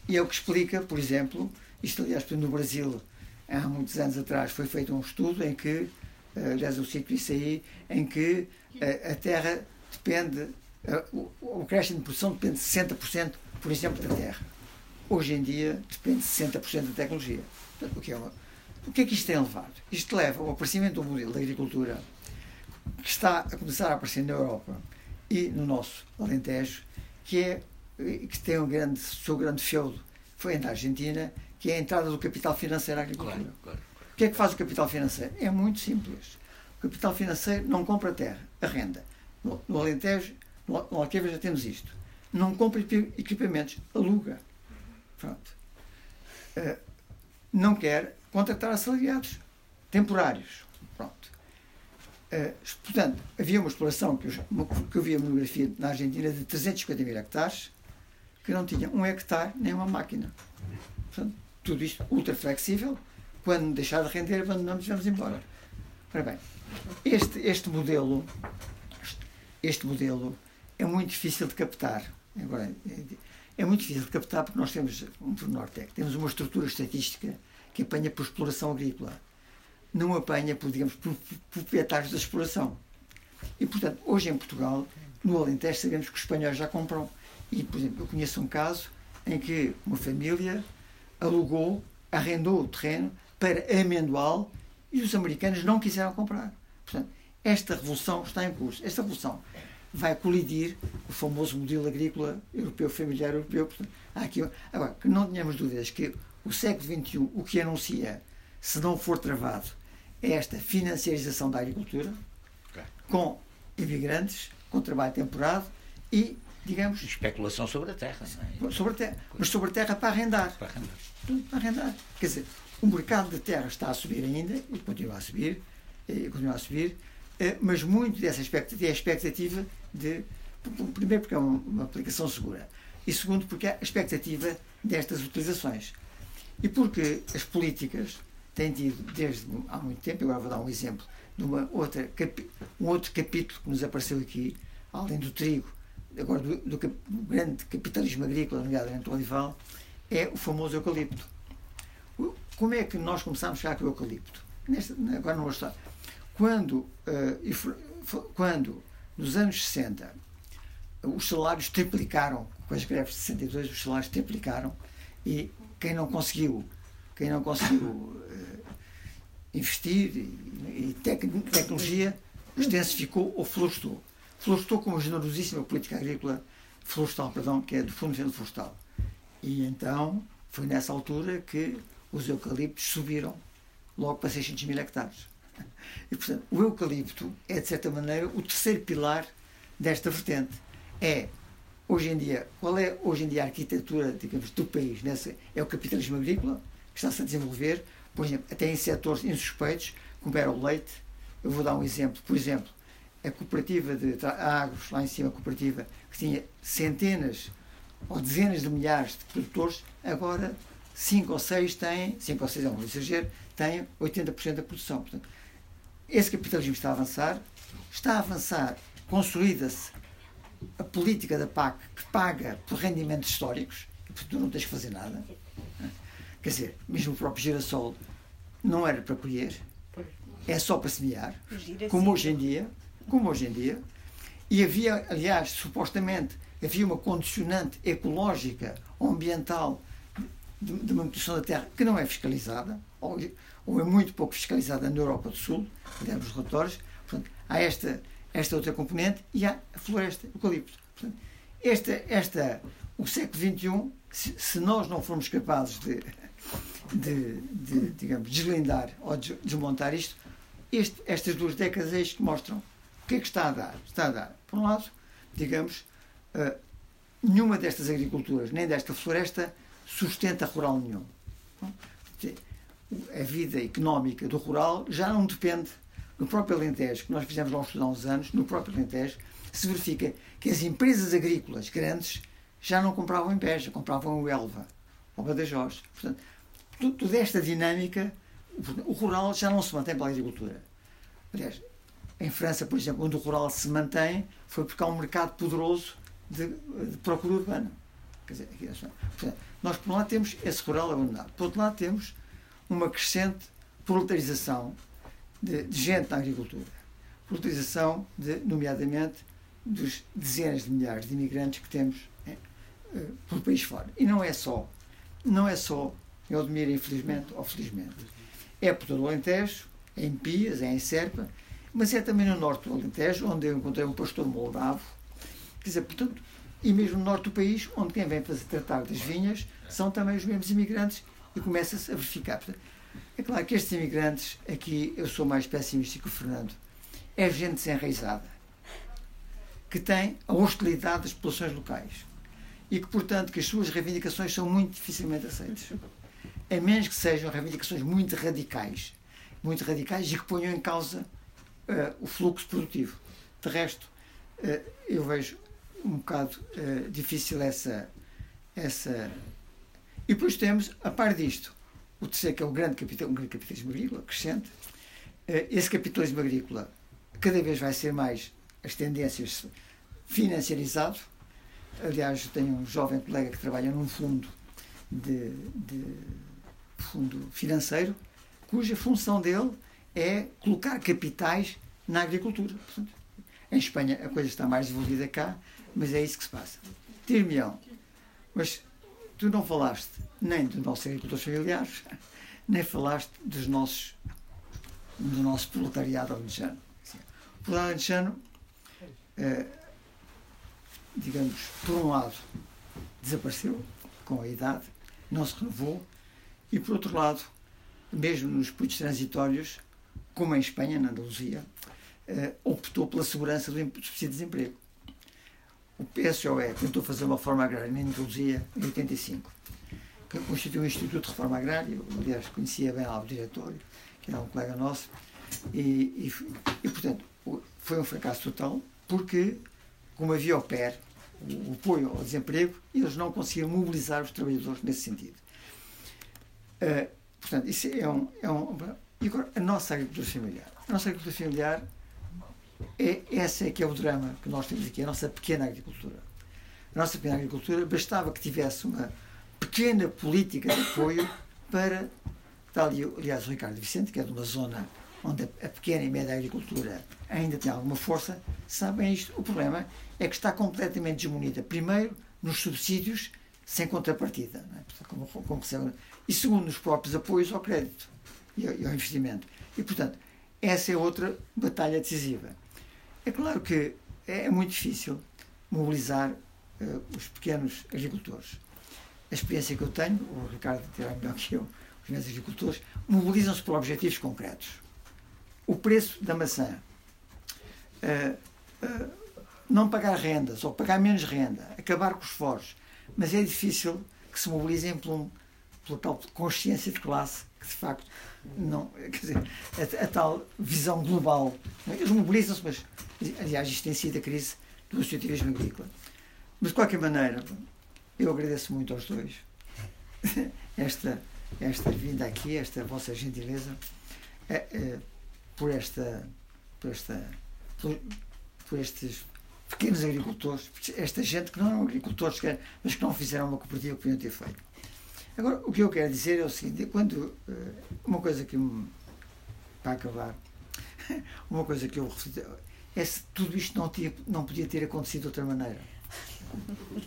E é o que explica, por exemplo, isto aliás no Brasil, há muitos anos atrás, foi feito um estudo em que, aliás eu cito isso aí, em que eh, a terra depende, eh, o crescimento de produção depende de 60%, por exemplo, da terra. Hoje em dia depende de 60% da tecnologia. O que, é uma, o que é que isto tem levado? Isto leva ao aparecimento do modelo de agricultura que está a começar a aparecer na Europa e no nosso Alentejo, que é que tem um grande, seu grande feudo foi na Argentina, que é a entrada do capital financeiro à agricultura. Claro, claro. O que é que faz o capital financeiro? É muito simples. O capital financeiro não compra terra, arrenda. No, no Alentejo, no, no Alqueva já temos isto. Não compra equipamentos, aluga. Pronto. Uh, não quer contratar assalariados temporários. Pronto. Uh, portanto, havia uma exploração que eu, que eu vi a monografia na Argentina de 350 mil hectares que não tinha um hectare nem uma máquina. Portanto, tudo isto ultra flexível. Quando deixar de render, abandonamos e vamos embora. Ora bem, este, este modelo este modelo é muito difícil de captar. Agora, é muito difícil de captar porque nós temos um técnico. Temos uma estrutura estatística que apanha por exploração agrícola. Não apanha por, digamos, por proprietários da exploração. E, portanto, hoje em Portugal, no Alentejo, sabemos que os espanhóis já compram e, por exemplo, eu conheço um caso em que uma família alugou, arrendou o terreno para amendoal e os americanos não quiseram comprar. Portanto, esta revolução está em curso. Esta revolução vai colidir o famoso modelo agrícola europeu, familiar europeu. Portanto, aqui, agora, que não tenhamos dúvidas que o século XXI, o que anuncia, se não for travado, é esta financiarização da agricultura, okay. com imigrantes, com trabalho temporado e digamos. Especulação sobre a terra. É? Sobre a terra. Mas sobre a terra para arrendar. Para arrendar. Para arrendar. Quer dizer, o mercado de terra está a subir ainda e continua a subir, e continua a subir, eh, mas muito dessa expectativa é a expectativa de. Primeiro, porque é uma aplicação segura, e segundo, porque é a expectativa destas utilizações. E porque as políticas tem tido desde há muito tempo, agora vou dar um exemplo, de uma outra, um outro capítulo que nos apareceu aqui, além do trigo, agora do, do, do grande capitalismo agrícola, nomeadamente o olival, é o famoso eucalipto. Como é que nós começámos a chegar com o eucalipto? Nesta, agora não estar. Quando, uh, quando, nos anos 60, os salários triplicaram, com as greves de 62, os salários triplicaram, e quem não conseguiu, quem não conseguiu uh, investir e, e tec, tecnologia, extensificou ou florestou. Florestou com uma generosíssima política agrícola florestal, perdão, que é do Fundo de Florestal. E então foi nessa altura que os eucaliptos subiram logo para 600 mil hectares. E, portanto, o eucalipto é, de certa maneira, o terceiro pilar desta vertente. É, hoje em dia, qual é hoje em dia a arquitetura, digamos, do país? Nessa, é o capitalismo agrícola, que está-se a desenvolver, por exemplo, até em setores insuspeitos, como era o leite. Eu vou dar um exemplo. Por exemplo, a cooperativa de Agros, lá em cima, a cooperativa, que tinha centenas ou dezenas de milhares de produtores, agora 5 ou 6 têm, 5 ou 6 é um exagero, têm 80% da produção. Portanto, esse capitalismo está a avançar, está a avançar, consolida-se a política da PAC que paga por rendimentos históricos, porque tu não tens que fazer nada. Quer dizer, mesmo o próprio girassol não era para colher, é só para semear, como hoje em dia, como hoje em dia. E havia, aliás, supostamente, havia uma condicionante ecológica ou ambiental de, de manutenção da terra que não é fiscalizada, ou, ou, é muito pouco fiscalizada na Europa do Sul, os relatórios. Portanto, há esta, esta outra componente e há a floresta, eucalipto. Portanto, esta, esta, o século XXI, se, se nós não formos capazes de, de, de, digamos, deslindar ou desmontar isto, este, estas duas décadas é isto que mostram o que é que está a dar. Está a dar, por um lado, digamos, uh, nenhuma destas agriculturas, nem desta floresta, sustenta rural nenhum. A vida económica do rural já não depende. No próprio Alentejo, que nós fizemos lá há uns anos, no próprio Alentejo, se verifica que as empresas agrícolas grandes já não compravam em Beja, compravam o Elva, ou Badajoz. Portanto, toda esta dinâmica, o rural já não se mantém pela agricultura. Aliás, em França, por exemplo, onde o rural se mantém, foi porque há um mercado poderoso de, de procura urbana. Dizer, portanto, nós, por um lado, temos esse rural abandonado. Por outro lado, temos uma crescente proletarização de, de gente na agricultura. Proletarização, de, nomeadamente, dos dezenas de milhares de imigrantes que temos é, pelo país fora. E não é só, não é só em Odmira, infelizmente ou felizmente. É por todo o Alentejo, é em Pias, é em Serpa, mas é também no norte do Alentejo, onde eu encontrei um pastor moldavo. Quer dizer, portanto, e mesmo no norte do país, onde quem vem fazer tratar das vinhas são também os mesmos imigrantes e começa-se a verificar. É claro que estes imigrantes, aqui eu sou mais pessimista que o Fernando, é gente desenraizada, que tem a hostilidade das populações locais e que, portanto, que as suas reivindicações são muito dificilmente aceitas. A menos que sejam reivindicações muito radicais, muito radicais e que ponham em causa uh, o fluxo produtivo. De resto, uh, eu vejo um bocado uh, difícil essa, essa. E depois temos, a par disto, o terceiro, que é o grande, capital, um grande capitalismo agrícola, crescente. Uh, esse capitalismo agrícola cada vez vai ser mais as tendências financiarizado. Aliás, tenho um jovem colega que trabalha num fundo de, de fundo financeiro, cuja função dele é colocar capitais na agricultura. Portanto, em Espanha a coisa está mais desenvolvida cá, mas é isso que se passa. Tir-me-ão. Mas tu não falaste nem dos nossos agricultores familiares, [LAUGHS] nem falaste dos nossos, do nosso proletariado alentejano. O proletariado alentejano, eh, digamos, por um lado, desapareceu com a idade, não se renovou, e por outro lado, mesmo nos períodos transitórios, como em Espanha, na Andaluzia, eh, optou pela segurança do subsídio de desemprego. O PSOE tentou fazer uma reforma agrária na Andaluzia em 85, que constituiu um Instituto de Reforma Agrária, aliás, conhecia bem lá o diretório, que era um colega nosso, e, e, e portanto, foi um fracasso total, porque, como havia o PER, o apoio ao desemprego, eles não conseguiam mobilizar os trabalhadores nesse sentido. Uh, portanto, isso é um, é um. E agora, a nossa agricultura familiar. A nossa agricultura familiar, é, esse é que é o drama que nós temos aqui, a nossa pequena agricultura. A nossa pequena agricultura bastava que tivesse uma pequena política de apoio para. Está ali, aliás, o Ricardo Vicente, que é de uma zona onde a pequena e média agricultura ainda tem alguma força, sabem isto. O problema é que está completamente desmunida. Primeiro, nos subsídios sem contrapartida, é? como, como recebe, e segundo, nos próprios apoios ao crédito e ao, e ao investimento. E, portanto, essa é outra batalha decisiva. É claro que é muito difícil mobilizar uh, os pequenos agricultores. A experiência que eu tenho, o Ricardo terá melhor que eu, os pequenos agricultores, mobilizam-se por objetivos concretos. O preço da maçã. Uh, uh, não pagar rendas ou pagar menos renda, acabar com os foros. Mas é difícil que se mobilizem por um, pela tal consciência de classe de facto não. Quer dizer, a, a tal visão global. Eles mobilizam-se, mas aliás isto tem sido a crise do associativismo agrícola. Mas de qualquer maneira, eu agradeço muito aos dois [LAUGHS] esta, esta vinda aqui, esta vossa gentileza, é, é, por esta. por esta. por, por estes pequenos agricultores, esta gente que não eram agricultores, mas que não fizeram uma cooperativa que podiam ter feito. Agora, o que eu quero dizer é o seguinte: quando, eh, uma coisa que me. para acabar, [LAUGHS] uma coisa que eu é se tudo isto não, tinha, não podia ter acontecido de outra maneira.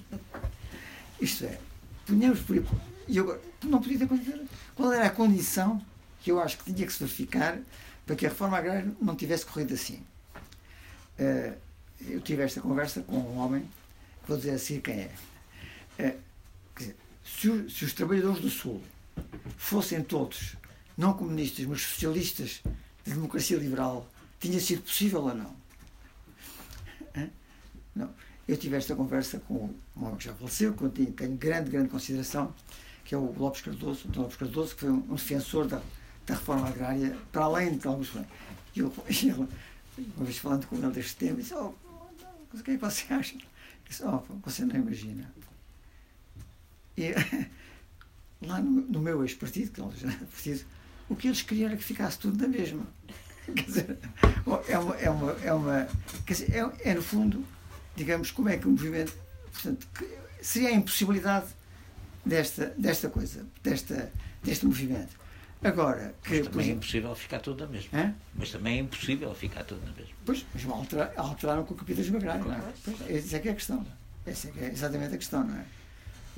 [LAUGHS] Isto é, ponhamos por. E eu, não podia ter acontecido. Qual era a condição que eu acho que tinha que se verificar para que a reforma agrária não tivesse corrido assim? Uh, eu tive esta conversa com um homem, vou dizer assim quem é. Se, o, se, os trabalhadores do Sul fossem todos não comunistas, mas socialistas de democracia liberal, tinha sido possível ou não? Não. Eu tive esta conversa com um homem que já faleceu, que eu tenho, grande, grande consideração, que é o Lopes Cardoso, o Lopes Cardoso, que foi um, um defensor da, da reforma agrária, para além de alguns. E eu, [LAUGHS] uma vez falando com ele deste tema, disse: oh, o que é que você acha? Disse, oh, você não imagina. E [LAUGHS] lá no, no meu ex-partido, que é partido, o que eles queriam era que ficasse tudo na mesma. [LAUGHS] Quer dizer, é uma, é uma, é uma quer dizer, é, é no fundo, digamos, como é que o movimento, portanto, seria a impossibilidade desta, desta coisa, desta, deste movimento. Agora, que, mas também é impossível ficar tudo na mesma. Hã? Mas também é impossível ficar tudo na mesma. Pois, mas alterar, alteraram com o capitalismo agrário, não é? Pois, essa é que é a questão. Essa é, que é exatamente a questão, não é?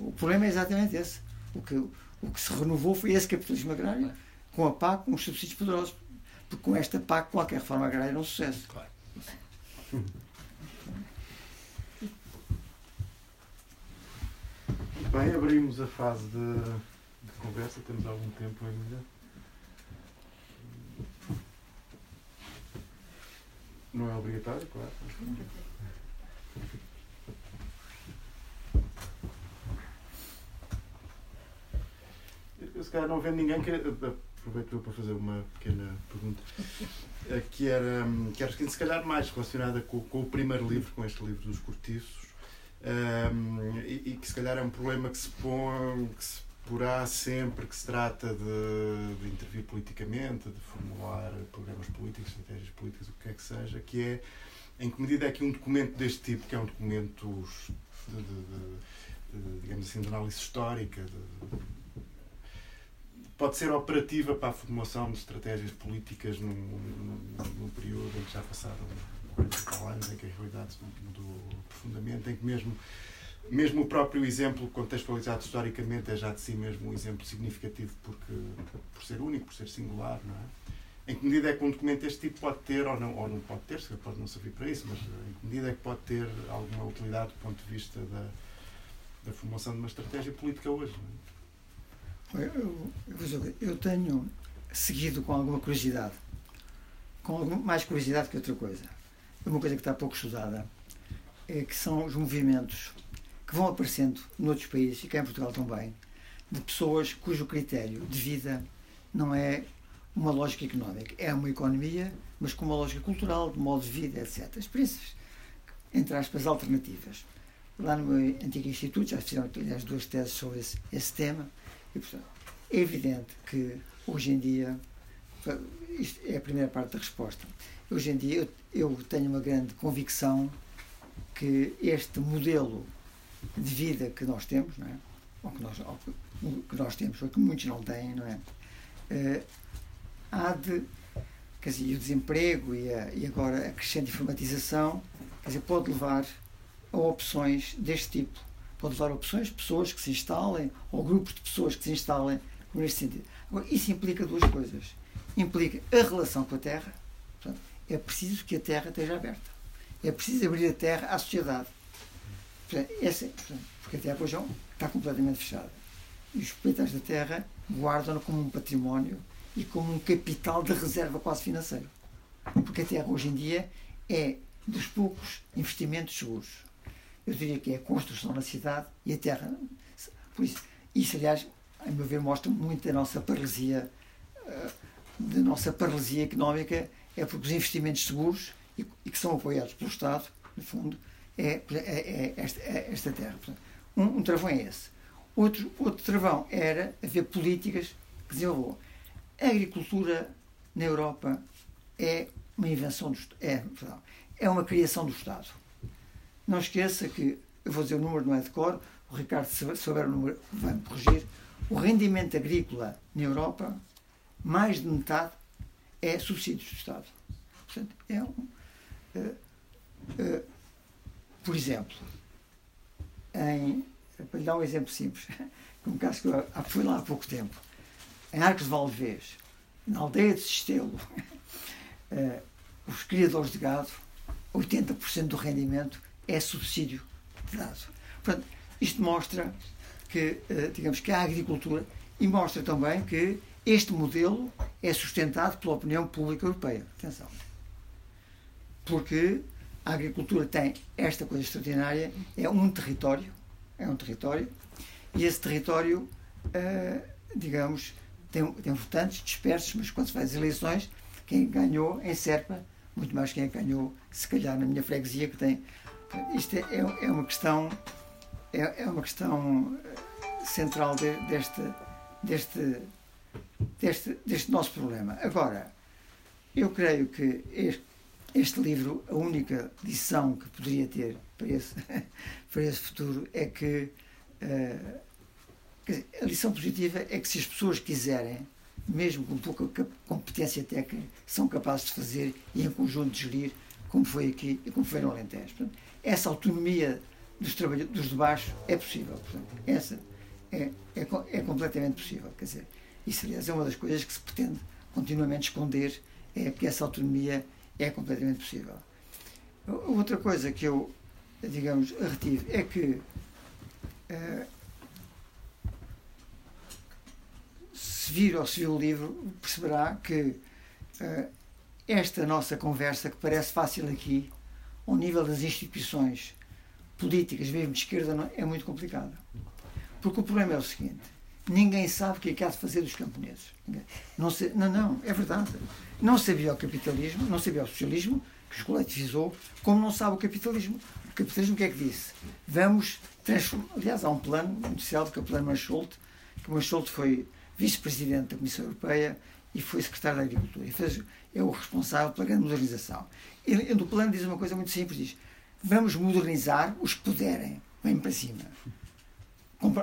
O problema é exatamente esse. O que, o que se renovou foi esse capitalismo agrário, com a PAC, com os subsídios poderosos. Porque com esta PAC, qualquer reforma agrária era um sucesso. Claro. [LAUGHS] Bem, abrimos a fase de conversa, temos algum tempo ainda. Não é obrigatório, claro. Se calhar, não vendo ninguém, que, aproveito para fazer uma pequena pergunta, eh, que era, hum, que era se calhar mais relacionada com, com o primeiro livro, com este livro dos cortiços, um, e, e, que se calhar é um problema que se põe, que se porá sempre que se trata de, de, intervir politicamente, de formular programas políticos, estratégias políticas, o que quer que seja, que é em que medida é que um documento deste tipo, que é um documento de, de, digamos assim, de análise histórica, pode ser operativa para a formulação de estratégias políticas num, num, num período em que já passaram 40 anos, em que a realidade mudou profundamente, em que mesmo mesmo o próprio exemplo contextualizado historicamente é já de si mesmo um exemplo significativo porque, por ser único, por ser singular, não é? Em que medida é que um documento deste tipo pode ter, ou não, ou não pode ter, se pode não servir para isso, mas em que medida é que pode ter alguma utilidade do ponto de vista da, da formação de uma estratégia política hoje? É? Eu, eu, tenho seguido com alguma curiosidade, com mais curiosidade que outra coisa. Uma coisa que está pouco estudada é que são os movimentos que vão aparecendo noutros países, e cá em Portugal também, de pessoas cujo critério de vida não é uma lógica económica, é uma economia, mas com uma lógica cultural, de modo de vida, etc. Experiências, entre aspas, alternativas. Lá no meu antigo instituto já fizeram, aliás, duas teses sobre esse, esse tema, e, portanto, é evidente que hoje em dia, isto é a primeira parte da resposta, hoje em dia eu, tenho uma grande convicção que este modelo de vida que nós temos, não é? ou, que nós, ou que nós temos, ou que muitos não têm, não é? Uh, há de. Quer dizer, o desemprego e, a, e agora a crescente informatização quer dizer, pode levar a opções deste tipo. Pode levar opções, pessoas que se instalem, ou grupos de pessoas que se instalem neste sentido. Agora, isso implica duas coisas. Implica a relação com a Terra. Portanto, é preciso que a Terra esteja aberta. É preciso abrir a Terra à sociedade. Portanto, essa, portanto, porque a Terra hoje está completamente fechada. E os proprietários da Terra guardam-na como um património e como um capital de reserva quase financeiro. Porque a Terra hoje em dia é dos poucos investimentos seguros. Eu diria que é a construção na cidade e a terra. Por isso, isso aliás, a meu ver, mostra muito da nossa paralisia, eh, da nossa paralisia económica, é porque os investimentos seguros e, que são apoiados pelo Estado, no fundo, é, é, é esta, é esta terra. Um, um travão é esse. Outro, outro travão era haver políticas que desenvolvam. A agricultura na Europa é uma invenção do é, é uma criação do Estado. Não esqueça que, eu vou dizer o número, não é de cor, o Ricardo, se souber o número, vai me corrigir. O rendimento agrícola na Europa, mais de metade, é subsídios do Estado. Portanto, é um. Uh, uh, por exemplo, em, para lhe dar um exemplo simples, [LAUGHS] um caso que eu fui lá há pouco tempo, em Arcos de Valdevez, na aldeia de Sistelo, uh, [LAUGHS] os criadores de gado 80% do rendimento é subsídio dado. Portanto, isto mostra que, eh, digamos, que a agricultura e mostra também que este modelo é sustentado pela opinião pública europeia. Atenção. Porque a agricultura tem esta coisa extraordinária, é um território, é um território, e esse território, eh, digamos, tem, tem votantes dispersos, mas quando se faz as eleições, quem ganhou em Serpa muito mais quem é ganhou, se calhar na minha freguesia que tem. Isto é, é, é uma questão é, é uma questão eh, central de, deste, deste, deste, deste nosso problema. Agora, eu creio que este, este livro, a única lição que poderia ter para esse, [LAUGHS] para esse futuro é que uh, a lição positiva é que se as pessoas quiserem mesmo com pouca competência técnica, são capazes de fazer e em conjunto de gerir, como foi aqui e como foi no Alentejo. Portanto, essa autonomia dos, dos de baixo é possível. Portanto, essa é, é, é, completamente possível. Quer dizer, isso, aliás, é uma das coisas que se pretende continuamente esconder, é que essa autonomia é completamente possível. Outra coisa que eu, digamos, retive é que uh, se vir ou se viu o livro, perceberá que uh, esta nossa conversa, que parece fácil aqui, ao nível das instituições políticas, mesmo de esquerda, não, é muito complicada. Porque o problema é o seguinte: ninguém sabe o que é que há de fazer dos camponeses. Não, não, não, é verdade. Não sabia o capitalismo, não sabia o socialismo, que os coletivizou, como não sabe o capitalismo. O capitalismo o que é que disse? Vamos transformar. Aliás, há um plano inicial é o plano Mansholt, que Mansholt foi vice-presidente da Comissão Europeia e foi secretário da Agricultura. E fez, é o responsável pela grande modernização. Ele, no plano diz uma coisa muito simples, diz, vamos modernizar os que puderem, vem para cima.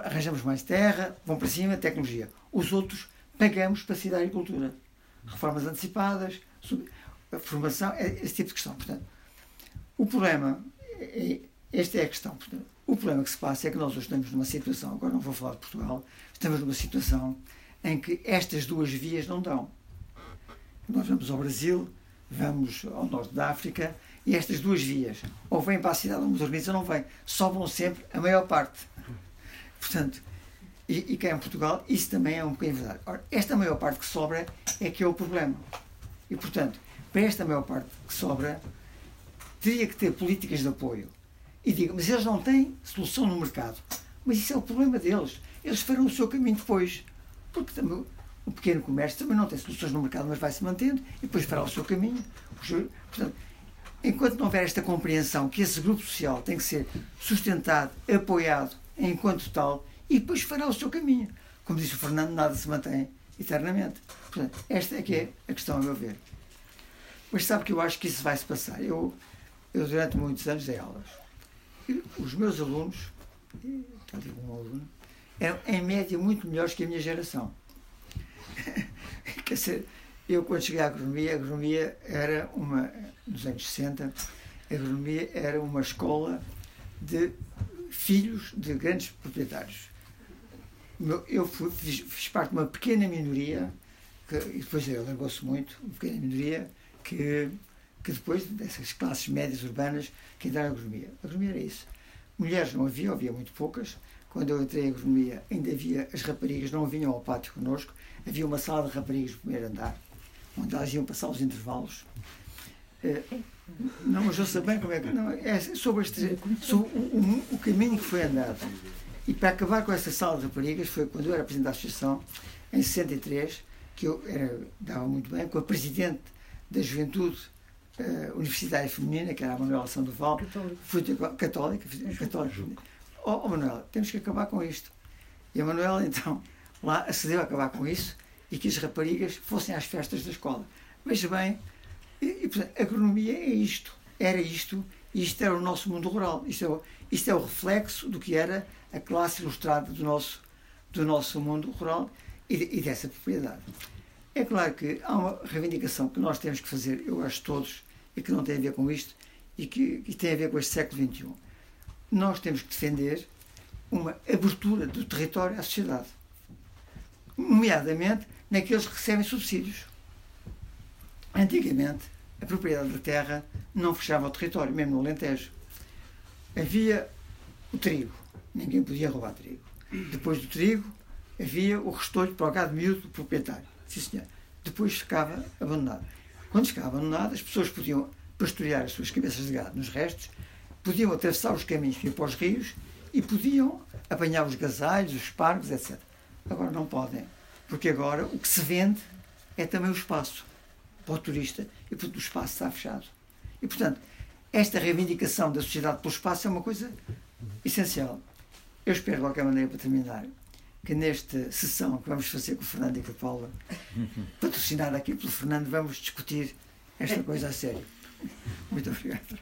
Arranjamos mais terra, vão para cima, tecnologia. Os outros pagamos para sair da agricultura. Reformas antecipadas, sub, formação, é esse tipo de questão. Portanto, o problema, é, esta é a questão. Portanto, o problema que se passa é que nós hoje estamos numa situação, agora não vou falar de Portugal, estamos numa situação em que estas duas vias não dão. Nós vamos ao Brasil, vamos ao norte da África e estas duas vias, ou vêm para a cidade modernizam ou não vêm, sobram sempre a maior parte. Portanto, e, e cá em Portugal isso também é um bocadinho verdade. Ora, esta maior parte que sobra é que é o problema. E, portanto, para esta maior parte que sobra, teria que ter políticas de apoio. E digo, mas eles não têm solução no mercado. Mas isso é o problema deles eles farão o seu caminho depois. Porque também, o pequeno comércio também não tem soluções no mercado, mas vai se mantendo e depois fará o seu caminho. Portanto, enquanto não houver esta compreensão que esse grupo social tem que ser sustentado, apoiado enquanto tal, e depois fará o seu caminho. como disse o Fernando, nada se mantém eternamente. Portanto, esta é que é a questão, a meu ver. Mas sabe que eu acho que isso vai se passar. Eu, eu durante muitos anos dei aulas. Os meus alunos, já digo um aluno, eram em média muito melhores que a minha geração. [LAUGHS] Quer dizer, eu quando cheguei à agronomia, a agronomia era uma, nos anos 60, a agronomia era uma escola de filhos de grandes proprietários. Eu fui, fiz, fiz, parte de uma pequena minoria, que, e depois alargou-se muito, uma pequena minoria, que, que depois dessas classes médias urbanas que entraram na agronomia. A agronomia era isso. Mulheres não havia, havia muito poucas. Quando eu entrei em agronomia, ainda havia, as raparigas não vinham ao pátio connosco, havia uma sala de raparigas no primeiro andar, onde elas iam passar os intervalos. Uh, não, mas eu sei bem como é que. Não, é sobre, este, sobre o, o, o, caminho que foi andado. E para acabar com essa sala de raparigas, foi quando eu era presidente da associação, em 63, que eu era, dava muito bem, com a presidente da Juventude uh, Universitária Feminina, que era a Manuela Sandoval, fui católica, católica. Oh, oh, Manuela, temos que acabar com isto. E a Manuela, então, lá acedeu a acabar com isso e que as raparigas fossem às festas da escola. Veja bem, e, e, portanto, agronomia é isto, era isto, e isto era o nosso mundo rural. Isto é, o, isto é o reflexo do que era a classe ilustrada do nosso, do nosso mundo rural e, e dessa propriedade. É claro que há uma reivindicação que nós temos que fazer, eu acho todos, e que não tem a ver com isto, e que, que tem a ver com este século XXI. Nós temos que defender uma abertura do território à sociedade, nomeadamente naqueles que recebem subsídios. Antigamente, a propriedade da terra não fechava o território, mesmo no Alentejo. Havia o trigo, ninguém podia roubar trigo. Depois do trigo, havia o restolho para o gado miúdo do proprietário. Sim, senhor. Depois ficava abandonado. Quando ficava abandonado, as pessoas podiam pastorear as suas cabeças de gado nos restos, podiam atravessar os caminhos que iam para os rios e podiam apanhar os gasalhos, os pargos, etc. Agora não podem, porque agora o que se vende é também o espaço para o turista e portanto o espaço está fechado. E portanto, esta reivindicação da sociedade pelo espaço é uma coisa essencial. Eu espero, de qualquer maneira, para terminar, que nesta sessão que vamos fazer com o Fernando e com a Paula, [LAUGHS] patrocinada aqui pelo Fernando, vamos discutir esta coisa a sério. Muito obrigado.